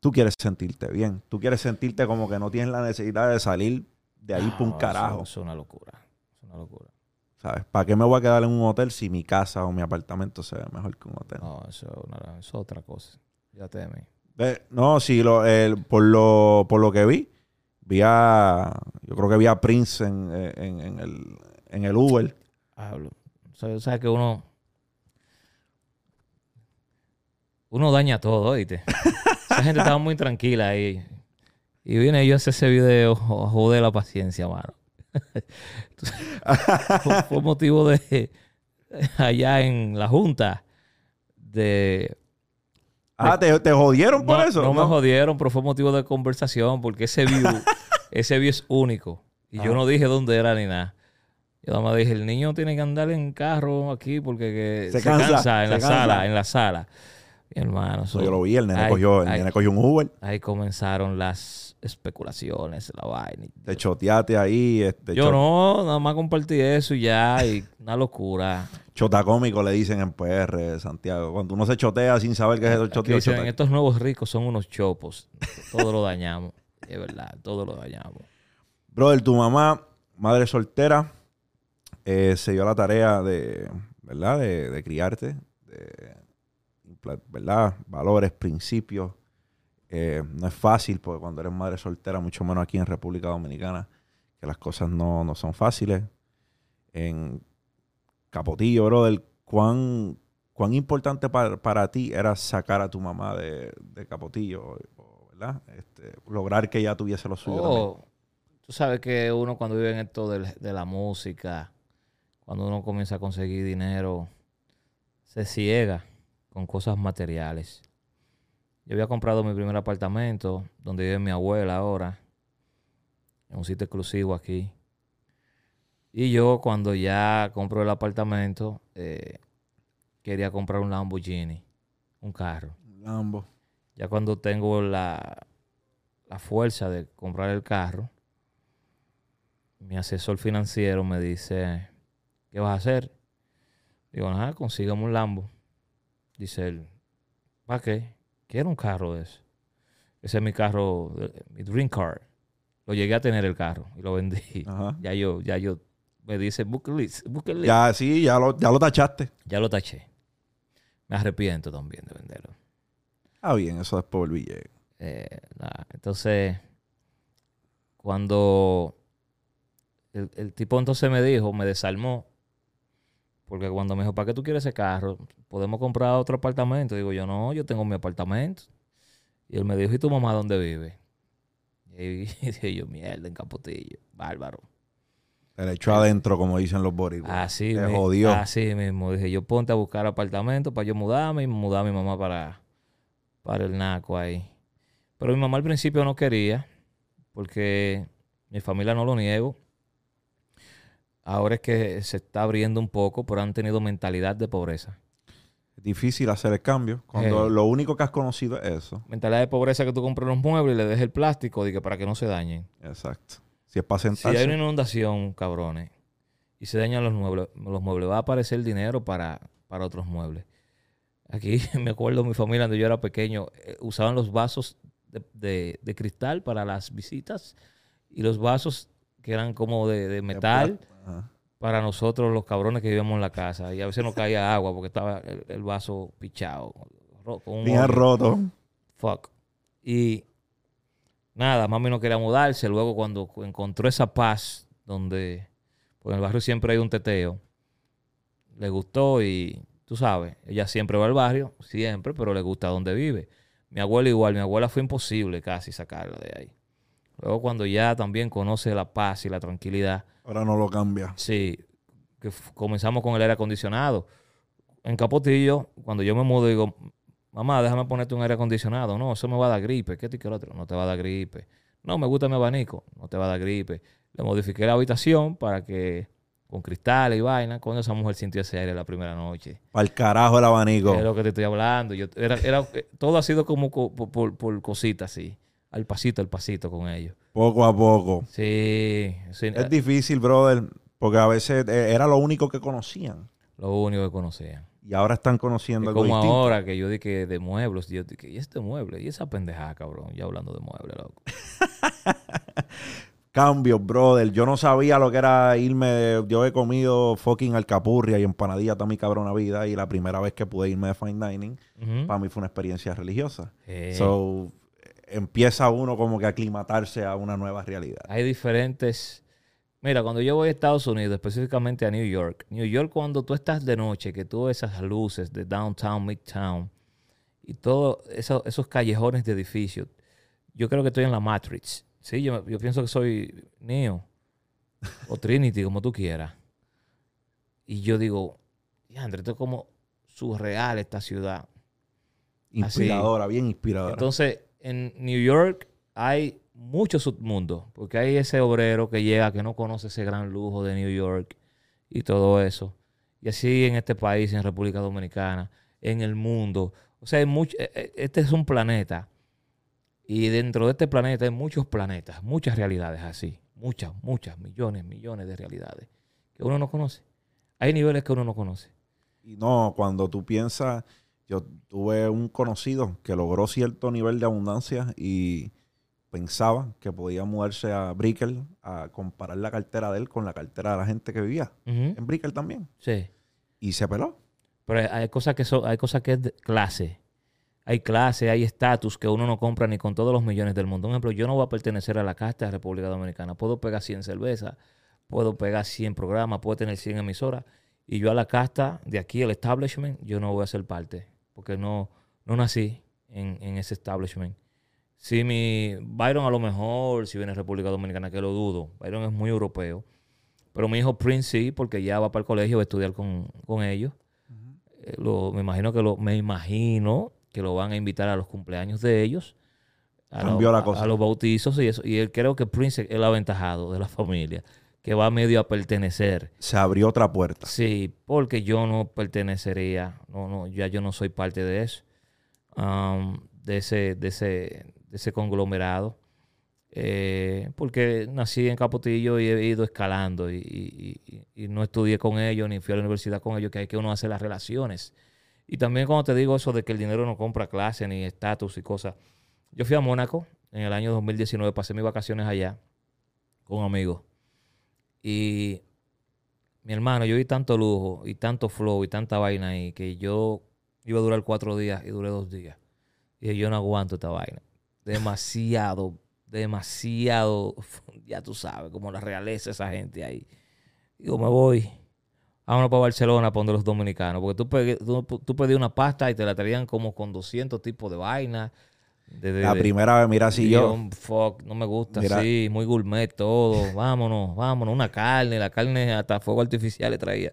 tú quieres sentirte bien. Tú quieres sentirte como que no tienes la necesidad de salir de ahí No, por un carajo. Eso, es una locura. Es una locura. ¿Sabes? ¿Para qué me voy a quedar en un hotel si mi casa o mi apartamento se ve mejor que un hotel? No, eso es, una- eso es otra cosa. Ya te mí. Ve, No, sí, lo, el- por, lo, por lo que vi, vi a. Yo creo que vi a Prince en, en- en el, en el Uber. Hablo. O sea, que uno. Uno daña todo, ¿oíste? Esa gente estaba muy tranquila ahí. Y vine yo a hacer ese video a joder la paciencia, mano. fue motivo de. Allá en la Junta. De. Ah, ¿te, te jodieron por no, eso? No me jodieron, pero fue motivo de conversación porque ese view, ese view es único. Y yo no dije dónde era ni nada. Yo nada más dije, el niño tiene que andar en carro aquí porque que Se se, cansa, cansa, en se la cansa. sala, en la sala. Mi hermano, So, yo lo vi, el nene, Ay, cogió, el ay. nene cogió un Uber. ahí comenzaron las especulaciones, la vaina. Te choteaste ahí. Este, Yo cho- no, nada más compartí eso y ya, y una locura. Chota cómico le dicen en PR, Santiago. Cuando uno se chotea sin saber qué es el choteo, dicen, estos nuevos ricos son unos chopos. Todo lo dañamos. Es verdad, todo lo dañamos. Brother, tu mamá, madre soltera, eh, se dio la tarea de, ¿verdad? De, de criarte, de, ¿verdad? Valores, principios. Eh, no es fácil porque cuando eres madre soltera, mucho menos aquí en República Dominicana, que las cosas no, no son fáciles. En Capotillo, brother, ¿cuán, cuán importante para, para ti era sacar a tu mamá de, de Capotillo? ¿Verdad? Este, lograr que ella tuviese lo suyo. Oh, tú sabes que uno cuando vive en esto del- de, la música, cuando uno comienza a conseguir dinero, se ciega con cosas materiales. Yo había comprado mi primer apartamento, donde vive mi abuela ahora, en un sitio exclusivo aquí. Y yo cuando ya compro el apartamento, eh, quería comprar un Lamborghini, un carro. Lambo. Ya cuando tengo la, la fuerza de comprar el carro, mi asesor financiero me dice, ¿qué vas a hacer? Digo, nada, consígame un Lambo. Dice él, ¿para qué? Quiero un carro de eso. Ese es mi carro, eh, mi dream car. Lo llegué a tener el carro y lo vendí. Ajá. Ya yo, ya yo, me dice, bucket list, bucket list. Ya, sí, ya lo, ya lo tachaste. Ya lo taché. Me arrepiento también de venderlo. Ah, bien, eso después volví. Eh, nada, Entonces, cuando el, el tipo entonces me dijo, me desarmó, porque cuando me dijo, ¿para qué tú quieres ese carro? ¿Podemos comprar otro apartamento? Digo yo, no, yo tengo mi apartamento. Y él me dijo, ¿y tu mamá dónde vive? Y dije yo, mierda, en Capotillo. Bárbaro. El hecho adentro, como dicen los boricuas. Así, mi- jodió. así mismo. Dije, yo ponte a buscar apartamento para yo mudarme y mudar a mi mamá para, para el Naco ahí. Pero mi mamá al principio no quería, porque mi familia no lo niego. Ahora es que se está abriendo un poco, pero han tenido mentalidad de pobreza. Es difícil hacer el cambio cuando Hey. lo único que has conocido es eso. Mentalidad de pobreza que tú compras los muebles y le dejes el plástico que para que no se dañen. Exacto. Si es para Si sentarse. hay una inundación, cabrones, y se dañan los muebles, los muebles, va a aparecer dinero para, para otros muebles. Aquí me acuerdo mi familia cuando yo era pequeño, eh, usaban los vasos de, de- de cristal para las visitas y los vasos que eran como de, de metal Ajá. para nosotros los cabrones que vivíamos en la casa. Y a veces no caía agua porque estaba el, el vaso pichado. con Bien roto. Fuck. Y nada, mami no quería mudarse. Luego cuando encontró esa paz donde, pues en el barrio siempre hay un teteo, le gustó y tú sabes, ella siempre va al barrio, siempre, pero le gusta donde vive. Mi abuela igual, mi abuela fue imposible casi sacarla de ahí. Luego cuando ya también conoce la paz y la tranquilidad, Ahora no lo cambia. Sí, que comenzamos con el aire acondicionado. En Capotillo, cuando yo me mudo, digo, mamá, déjame ponerte un aire acondicionado. No, eso me va a dar gripe. ¿Qué te que el otro? No te va a dar gripe. No, me gusta mi abanico. No te va a dar gripe. Le modifiqué la habitación para que, con cristales y vaina, cuando esa mujer sintió ese aire la primera noche. Para el carajo el abanico. Es lo que te estoy hablando. Yo, era, era, eh, todo ha sido como co- por, por, por cositas así. Al pasito, al pasito con ellos. Poco a poco. Sí, sí, Es difícil, brother. Porque a veces eh, era lo único que conocían. lo único que conocían. Y ahora están conociendo Es algo como distinto. ahora que yo dije de muebles, yo dije, ¿y este mueble? ¿Y esa pendejada, cabrón? Ya hablando de muebles, loco. Cambios, brother. Yo no sabía lo que era irme. de- Yo he comido fucking alcapurria y empanadilla toda mi cabrona vida. Y la primera vez que pude irme de fine dining, para mí fue una experiencia religiosa. So, empieza uno como que a aclimatarse a una nueva realidad. hay diferentes... Mira, cuando yo voy a Estados Unidos, específicamente a New York, New York cuando tú estás de noche, que tú ves esas luces de downtown, midtown, y todos esos, esos callejones de edificios, yo creo que estoy en la Matrix. Sí, yo, yo pienso que soy Neo o Trinity, como tú quieras. Y yo digo, André, esto es como surreal esta ciudad. Inspiradora, bien inspiradora. Entonces, en New York hay muchos submundos, porque hay ese obrero que llega que no conoce ese gran lujo de New York y todo eso. Y así en este país, en República Dominicana, en el mundo. O sea, hay mucho, eh, eh, este es un planeta. Y dentro de este planeta hay muchos planetas, muchas realidades así. Muchas, muchas, millones, millones de realidades que uno no conoce. Hay niveles que uno no conoce. Y no, cuando tú piensas, yo tuve un conocido que logró cierto nivel de abundancia y pensaba que podía mudarse a Brickell a comparar la cartera de él con la cartera de la gente que vivía en Brickell también. Sí. Y se peló. Pero hay- cosas que son, hay cosas que es de clase. Hay clase, hay estatus que uno no compra ni con todos los millones del mundo. Un ejemplo, yo no voy a pertenecer a la casta de República Dominicana. Puedo pegar 100 cervezas, puedo pegar 100 programas, puedo tener 100 emisoras. Y yo a la casta de aquí, el establishment, yo no voy a ser parte. Porque no, no nací en, en ese establishment. Si mi Byron a lo mejor, si viene a República Dominicana, que lo dudo. Byron es muy europeo. Pero mi hijo Prince sí, porque ya va para el colegio, va a estudiar con, con ellos. Eh, lo- me imagino que lo, me imagino que lo van a invitar a los cumpleaños de ellos. A, Cambió lo- la cosa. a los bautizos y eso. Y él creo que Prince es el aventajado de la familia, que va medio a pertenecer. Se abrió otra puerta. Sí, porque yo no pertenecería, no, no, ya yo no soy parte de eso, um, de ese, de ese, de ese conglomerado. Eh, porque nací en Capotillo y he ido escalando y, y- y- y no estudié con ellos ni fui a la universidad con ellos, que hay que uno hacer las relaciones. Y también cuando te digo eso de que el dinero no compra clase ni estatus y cosas. Yo fui a Mónaco en el año 2019, pasé mis vacaciones allá. con amigos. Y mi hermano, yo vi tanto lujo y tanto flow y tanta vaina ahí que yo iba a durar cuatro días y duré dos días. Y yo no aguanto esta vaina. Demasiado, demasiado, ya tú sabes, como la realeza esa gente ahí. Digo, me voy. Vámonos para Barcelona, para los dominicanos. Porque tú, pedí, tú, pedías una pasta y te la traían como con 200 tipos de vainas. La primera vez, mira, si yo. Fuck, no me gusta así, muy gourmet todo. Vámonos, vámonos, una carne, la carne hasta fuego artificial le traía.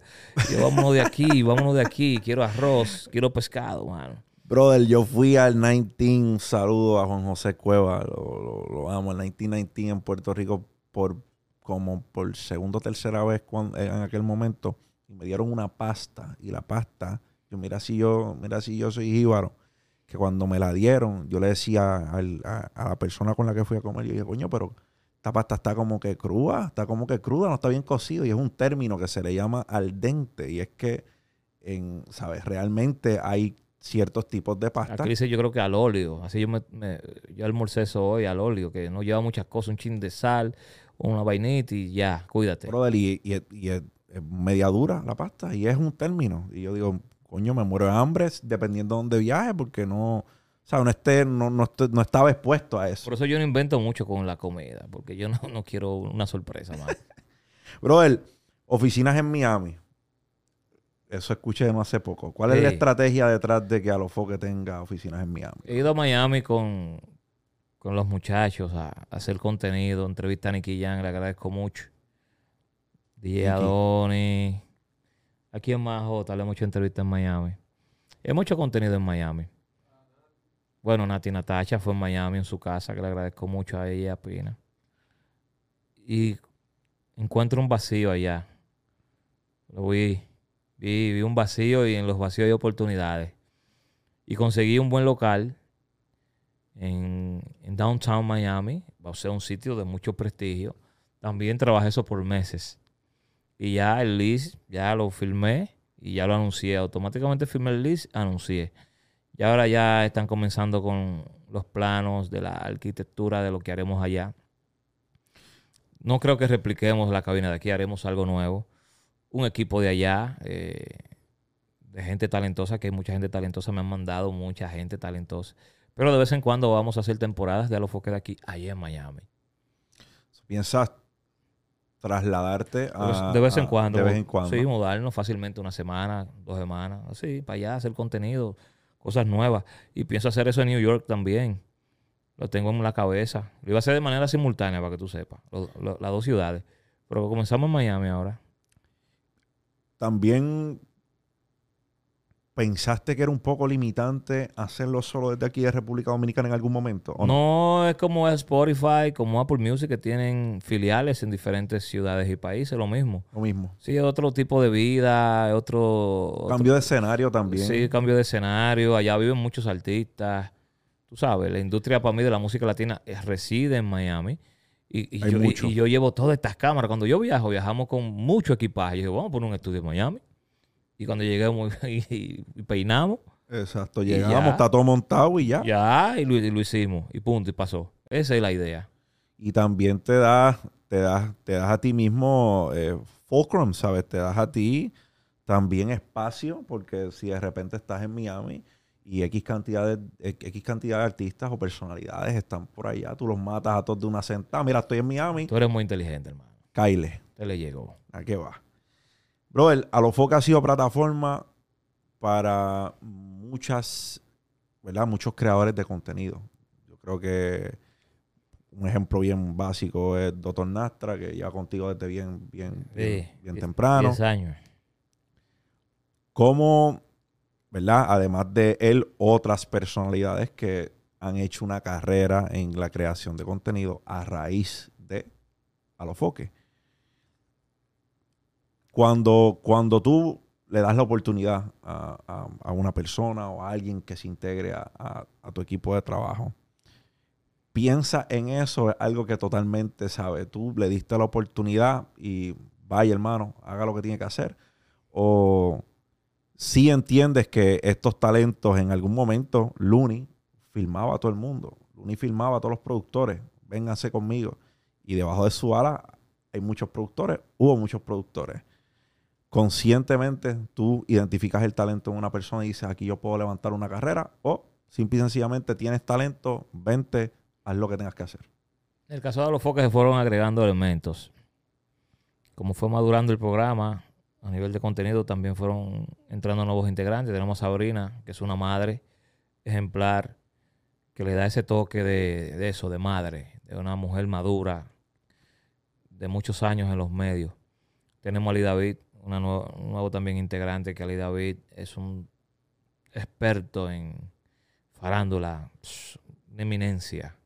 Yo, vámonos de aquí, vámonos de aquí. Quiero arroz, quiero pescado, mano. Brother, yo fui al 19, saludo a Juan José Cueva, lo, lo, amo, el 1919 en Puerto Rico por como por segunda o tercera vez cuando, en aquel momento y me dieron una pasta y la pasta, yo mira si yo, mira si yo soy jíbaro, que cuando me la dieron, yo le decía a, la persona con la que fui a comer, yo dije, coño, pero esta pasta está como que cruda, está como que cruda, no está bien cocido y es un término que se le llama al dente y es que en, ¿sabes? Realmente hay ciertos tipos de pasta. Aquí dice yo creo que al óleo. Así yo me, yo almorcé eso hoy al óleo, que no lleva muchas cosas, un chin de sal, una vainita y ya, cuídate. y, y, es media dura la pasta y es un término. Y yo digo, coño, me muero de hambre dependiendo de dónde viaje porque no... O sea, no, esté, no, no, no, estaba expuesto a eso. Por eso yo no invento mucho con la comida, porque yo no, no quiero una sorpresa más. Brother, oficinas en Miami. Eso escuché no hace poco. ¿Cuál es la estrategia detrás de que Alofoque tenga oficinas en Miami? He ido a Miami con, con los muchachos a, hacer contenido, entrevista a Nicky Young, le agradezco mucho. DJ Adoni. Aquí en más le hemos hecho entrevistas en Miami. Hay mucho contenido en Miami. Bueno, Nati Natacha fue en Miami en su casa, que le agradezco mucho a ella Pina. Y encuentro un vacío allá. Lo vi Vi, un vacío y en los vacíos hay oportunidades. Y conseguí un buen local en, Downtown Miami, va a ser un sitio de mucho prestigio. También trabajé eso por meses. Y ya el list, ya lo filmé y ya lo anuncié. Automáticamente firmé el list, anuncié. Y ahora ya están comenzando con los planos de la arquitectura de lo que haremos allá. No creo que repliquemos la cabina de aquí, haremos algo nuevo un equipo de allá, eh, de gente talentosa, que hay mucha gente talentosa, me han mandado mucha gente talentosa. Pero de vez en cuando vamos a hacer temporadas de Alofoque de aquí, allá en Miami. ¿Piensas trasladarte a... De vez en cuando. De vez en cuando. Sí, mudarnos fácilmente una semana, dos semanas, así, para allá, hacer contenido, cosas nuevas. Y pienso hacer eso en New York también. Lo tengo en la cabeza. Lo iba a hacer de manera simultánea, para que tú sepas, las dos ciudades. Pero comenzamos en Miami ahora también pensaste que era un poco limitante hacerlo solo desde aquí de República Dominicana en algún momento? no? es como Spotify, como Apple Music, que tienen filiales en diferentes ciudades y países, lo mismo. Lo mismo. Sí, otro tipo de vida, otro... Cambio de escenario también. Sí, cambio de escenario. Allá viven muchos artistas. Tú sabes, la industria para mí de la música latina reside en Miami. Y, yo, llevo todas estas cámaras. Cuando yo viajo, viajamos con mucho equipaje. Yo digo, vamos a poner un estudio en Miami. Y cuando lleguemos y, peinamos. Exacto, llegamos, está todo montado y ya. Ya, y lo, hicimos. Y punto, y pasó. Esa es la idea. Y también te das, te das, te das a ti mismo eh, fulcrum, ¿sabes? Te das a ti también espacio, porque si de repente estás en Miami y X cantidad, de, X cantidad de artistas o personalidades están por allá. Tú los matas a todos de una sentada. Mira, estoy en Miami. Tú eres muy inteligente, hermano. Kyle. Te le llegó. ¿A qué va? Brother, Alofoque ha sido plataforma para muchas, ¿verdad? Muchos creadores de contenido. Yo creo que un ejemplo bien básico es Doctor Nastra, que ya contigo desde bien, bien, bien, temprano. 10 años. ¿Cómo ¿verdad? Además de él, otras personalidades que han hecho una carrera en la creación de contenido a raíz de Alofoque. Cuando, cuando tú le das la oportunidad a, una persona o a alguien que se integre a, tu equipo de trabajo, piensa en eso, es algo que totalmente sabe. Tú le diste la oportunidad y vaya hermano, haga lo que tiene que hacer. O si entiendes que estos talentos en algún momento, Looney filmaba a todo el mundo. Looney filmaba a todos los productores. Vénganse conmigo. y debajo de su ala hay muchos productores, hubo muchos productores. Conscientemente tú identificas el talento en una persona y dices, aquí yo puedo levantar una carrera, o simple y sencillamente tienes talento, vente, haz lo que tengas que hacer. En el caso de los foques se fueron agregando elementos. Como fue madurando el programa, a nivel de contenido también fueron entrando nuevos integrantes. Tenemos a Sabrina, que es una madre ejemplar, que le da ese toque de, de eso, de madre, de una mujer madura, de muchos años en los medios. Tenemos a Ali David, un nuevo también integrante, que David es un experto en farándula, una eminencia.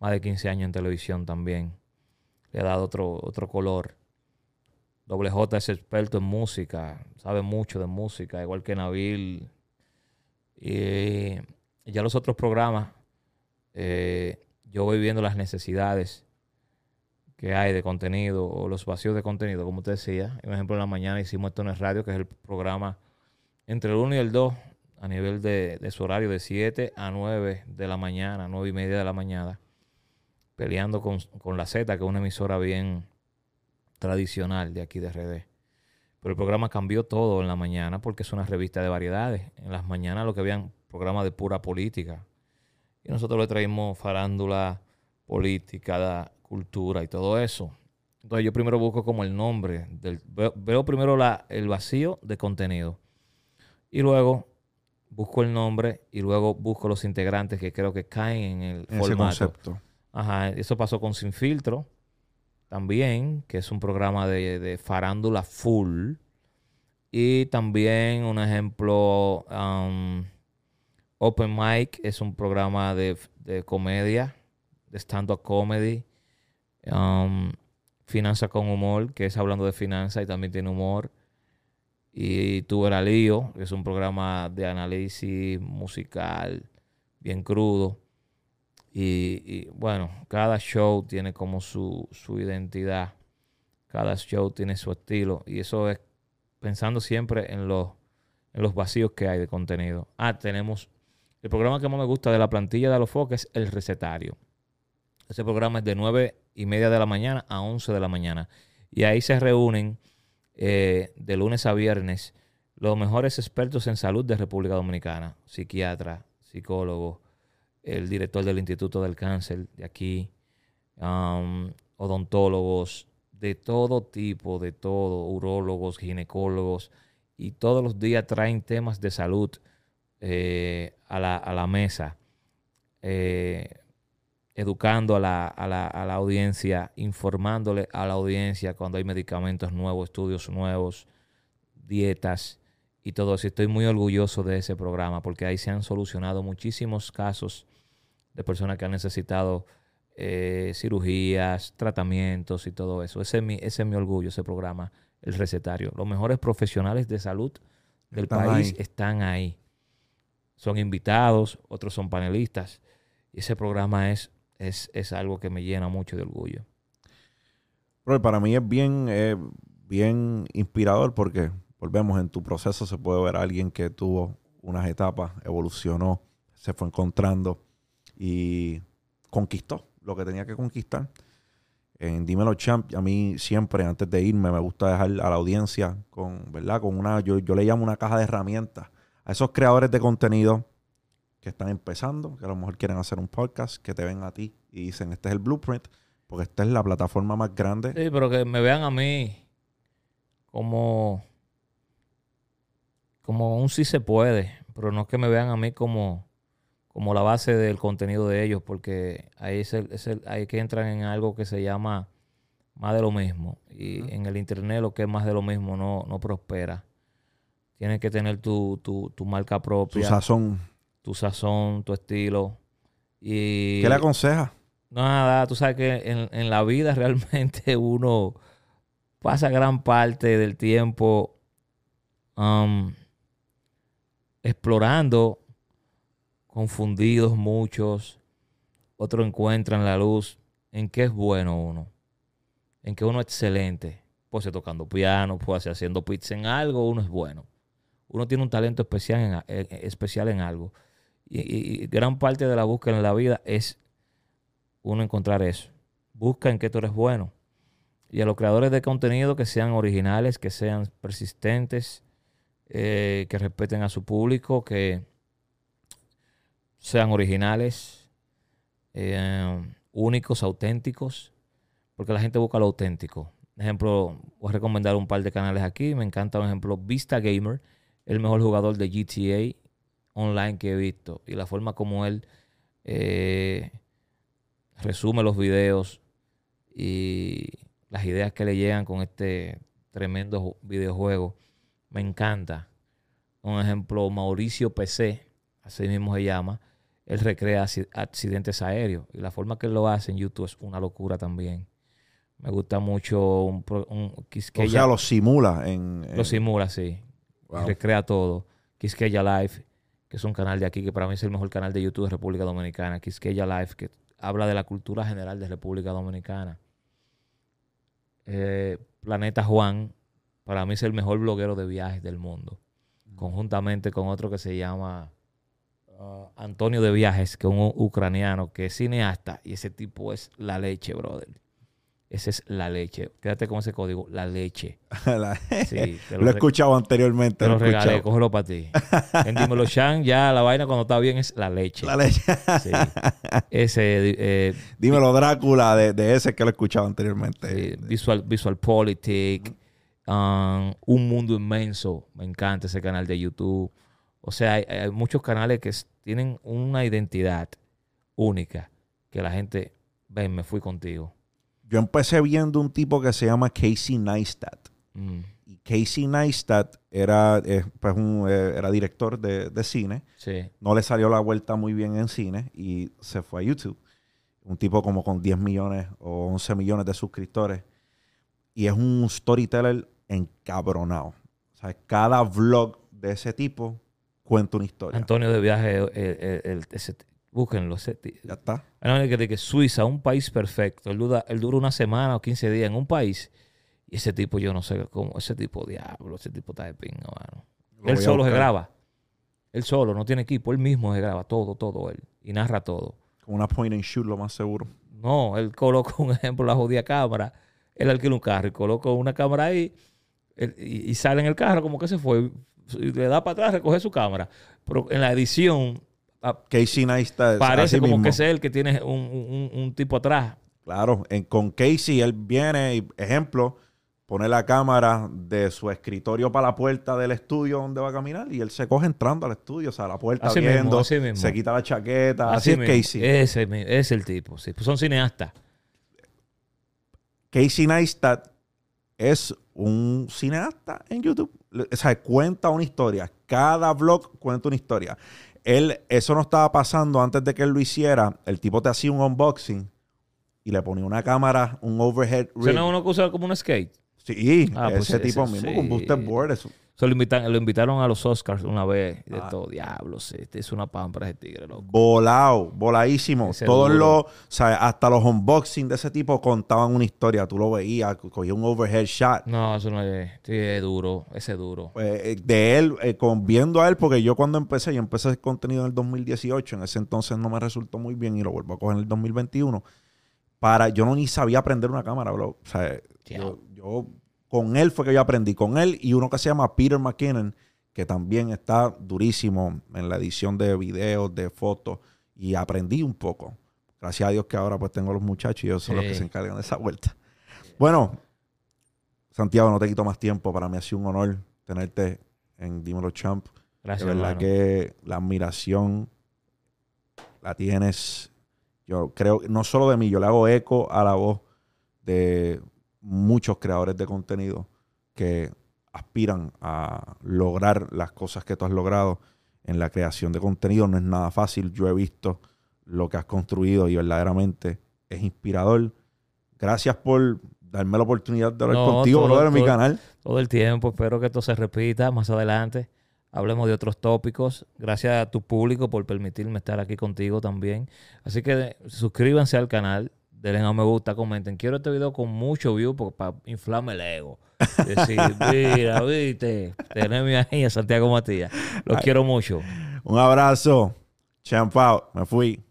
Más de 15 años en televisión también. Le ha dado otro, otro color. Doble J es experto en música, sabe mucho de música, igual que Nabil. Y ya los otros programas, eh, yo voy viendo las necesidades que hay de contenido o los vacíos de contenido, como usted decía. Por ejemplo, en la mañana hicimos esto en el radio, que es el programa entre el 1 y el 2, a nivel de, su horario, de 7 a 9 de la mañana, 9 y media de la mañana, peleando con, con la Z, que es una emisora bien tradicional de aquí de RD. Pero el programa cambió todo en la mañana porque es una revista de variedades. En las mañanas lo que habían programas de pura política. Y nosotros le traímos farándula, política, cultura y todo eso. Entonces yo primero busco como el nombre. Del, veo, veo primero la, el vacío de contenido. Y luego busco el nombre y luego busco los integrantes que creo que caen en el ese formato. concepto. Ajá, eso pasó con Sin Filtro también, que es un programa de, de farándula full. Y también un ejemplo, um, Open Mic es un programa de, de comedia, de stand-up comedy. Um, Finanza con humor, que es hablando de finanzas y también tiene humor. Y Tuve la Lío, que es un programa de análisis musical bien crudo. Y, bueno, cada show tiene como su, su identidad. Cada show tiene su estilo. Y eso es pensando siempre en los, en los vacíos que hay de contenido. Ah, tenemos el programa que más me gusta de la plantilla de Alofoque es El Recetario. Ese programa es de 9 y media de la mañana a 11 de la mañana. Y ahí se reúnen eh, de lunes a viernes los mejores expertos en salud de República Dominicana. Psiquiatra, psicólogo, el director del Instituto del Cáncer de aquí, um, odontólogos, de todo tipo, de todo, urólogos, ginecólogos, y todos los días traen temas de salud eh, a, la, a, la, mesa, eh, educando a la, a, la, a la, audiencia, informándole a la audiencia cuando hay medicamentos nuevos, estudios nuevos, dietas y todo eso. Estoy muy orgulloso de ese programa porque ahí se han solucionado muchísimos casos de personas que han necesitado eh, cirugías, tratamientos y todo eso. Ese es, mi, ese es mi orgullo, ese programa, el recetario. Los mejores profesionales de salud del están país ahí. están ahí. Son invitados, otros son panelistas. Y ese programa es, es, es algo que me llena mucho de orgullo. Para mí es bien, eh, bien inspirador porque, volvemos, en tu proceso se puede ver a alguien que tuvo unas etapas, evolucionó, se fue encontrando y conquistó lo que tenía que conquistar. En Dímelo Champ, a mí siempre, antes de irme, me gusta dejar a la audiencia con, ¿verdad? Con una, yo, yo le llamo una caja de herramientas a esos creadores de contenido que están empezando, que a lo mejor quieren hacer un podcast, que te ven a ti y dicen, este es el blueprint, porque esta es la plataforma más grande. Sí, pero que me vean a mí como, como un sí se puede, pero no que me vean a mí como, como la base del contenido de ellos, porque ahí es el, es el, hay que entrar en algo que se llama más de lo mismo. Y uh -huh. en el internet lo que es más de lo mismo no, no prospera. Tienes que tener tu, tu, tu marca propia. Tu sazón. Tu sazón, tu estilo. Y ¿Qué le aconseja? Nada, tú sabes que en, en, la vida realmente uno pasa gran parte del tiempo um, explorando, confundidos muchos, otros encuentran la luz en qué es bueno uno, en que uno es excelente, puede ser tocando piano, puede ser haciendo pizza en algo, uno es bueno. Uno tiene un talento especial en, en especial en algo. Y, y, gran parte de la búsqueda en la vida es uno encontrar eso. busca en qué tú eres bueno. Y a los creadores de contenido que sean originales, que sean persistentes, eh, que respeten a su público, que sean originales, eh, únicos, auténticos, porque la gente busca lo auténtico. Ejemplo, voy a recomendar un par de canales aquí. Me encanta, por ejemplo, Vista Gamer, el mejor jugador de GTA online que he visto. Y la forma como él eh, resume los videos y las ideas que le llegan con este tremendo videojuego. Me encanta. Un ejemplo, Mauricio PC, así mismo se llama. Él recrea accidentes aéreos. Y la forma que él lo hace en YouTube es una locura también. Me gusta mucho un, un O sea, lo simula en, Lo simula, sí. Recrea todo. Quisqueya Live, que es un canal de aquí que para mí es el mejor canal de YouTube de República Dominicana. Quisqueya Live, que habla de la cultura general de República Dominicana. Eh, Planeta Juan, para mí es el mejor bloguero de viajes del mundo. Mm. Conjuntamente con otro que se llama uh, Antonio de Viajes, que es un ucraniano que es cineasta. Y ese tipo es la leche, brother. Esa es la leche. Quédate con ese código, la leche. sí, lo, he escuchado anteriormente. Te lo, regalé, cógelo para ti. En Dímelo Chan, ya la vaina cuando está bien es la leche. La leche. sí. Ese. Eh, Dímelo Drácula, de, ese que lo he escuchado anteriormente. Visual, Visual Politic. Um, un mundo inmenso. Me encanta ese canal de YouTube. O sea, hay, hay muchos canales que tienen una identidad única que la gente, ven, me fui contigo yo empecé viendo un tipo que se llama Casey Neistat. Mm. Y Casey Neistat era, eh, pues eh, era director de, cine. Sí. No le salió la vuelta muy bien en cine y se fue a YouTube. Un tipo como con 10 millones o 11 millones de suscriptores. Y es un storyteller encabronado. O sea, cada vlog de ese tipo cuenta una historia. Antonio de Viaje, el, ese, Búsquenlo. Ya está. Que, que Suiza, un país perfecto. Él dura, él dura una semana o 15 días en un país. Y ese tipo, yo no sé cómo. Ese tipo, diablo, ese tipo está de pinga, mano. Él solo se graba. Él solo, no tiene equipo. Él mismo se graba todo, todo él. Y narra todo. Con una point and shoot, lo más seguro. No, él coloca un ejemplo, la jodida cámara. Él alquila un carro y coloca una cámara ahí. y, y, sale en el carro como que se fue. Y le da para atrás, recoge su cámara. Pero en la edición Casey Neistat. Parece como que es él que tiene un, tipo atrás. Claro, en, con Casey él viene, y, ejemplo, pone la cámara de su escritorio para la puerta del estudio donde va a caminar y él se coge entrando al estudio, o sea, la puerta viendo, se quita la chaqueta, así, es Casey. Ese es el tipo, sí. Pues son cineastas. Casey Neistat es un cineasta en YouTube. O sea, cuenta una historia. Cada vlog cuenta una historia él, eso no estaba pasando antes de que él lo hiciera. El tipo te hacía un unboxing y le ponía una cámara, un overhead rig. no uno que usa como un skate? Sí, ah, pues ese tipo mismo con booster board. Eso. Lo, invitaron a los Oscars una vez. de ah. todo, diablos, este es una pámpara ese tigre, loco. Volado, voladísimo. Todos los, o sea, hasta los unboxings de ese tipo contaban una historia. Tú lo veías, cogía un overhead shot. No, eso no es, sí, es duro, ese es duro. Pues, eh, de él, eh, con, viendo a él, porque yo cuando empecé, yo empecé el contenido en el 2018, en ese entonces no me resultó muy bien y lo vuelvo a coger en el 2021. Para, yo no ni sabía aprender una cámara, bro. O sea, yo, yo con él fue que yo aprendí. Con él y uno que se llama Peter McKinnon, que también está durísimo en la edición de videos, de fotos. Y aprendí un poco. Gracias a Dios que ahora pues tengo los muchachos y ellos son los que se encargan de esa vuelta. Bueno, Santiago, no te quito más tiempo. Para mí ha sido un honor tenerte en Dímelo Champ. Gracias. De verdad que la admiración la tienes. Yo creo, no solo de mí, yo le hago eco a la voz de muchos creadores de contenido que aspiran a lograr las cosas que tú has logrado en la creación de contenido. No es nada fácil. Yo he visto lo que has construido y verdaderamente es inspirador. Gracias por darme la oportunidad de hablar contigo, en mi canal. Todo el tiempo. Espero que esto se repita más adelante. Hablemos de otros tópicos. Gracias a tu público por permitirme estar aquí contigo también. Así que suscríbanse al canal denle a me gusta, comenten. Quiero este video con mucho view para inflarme el ego. Decir, mira, viste, teneme ahí a Santiago Matías. Los quiero mucho. Un abrazo. Champ Me fui.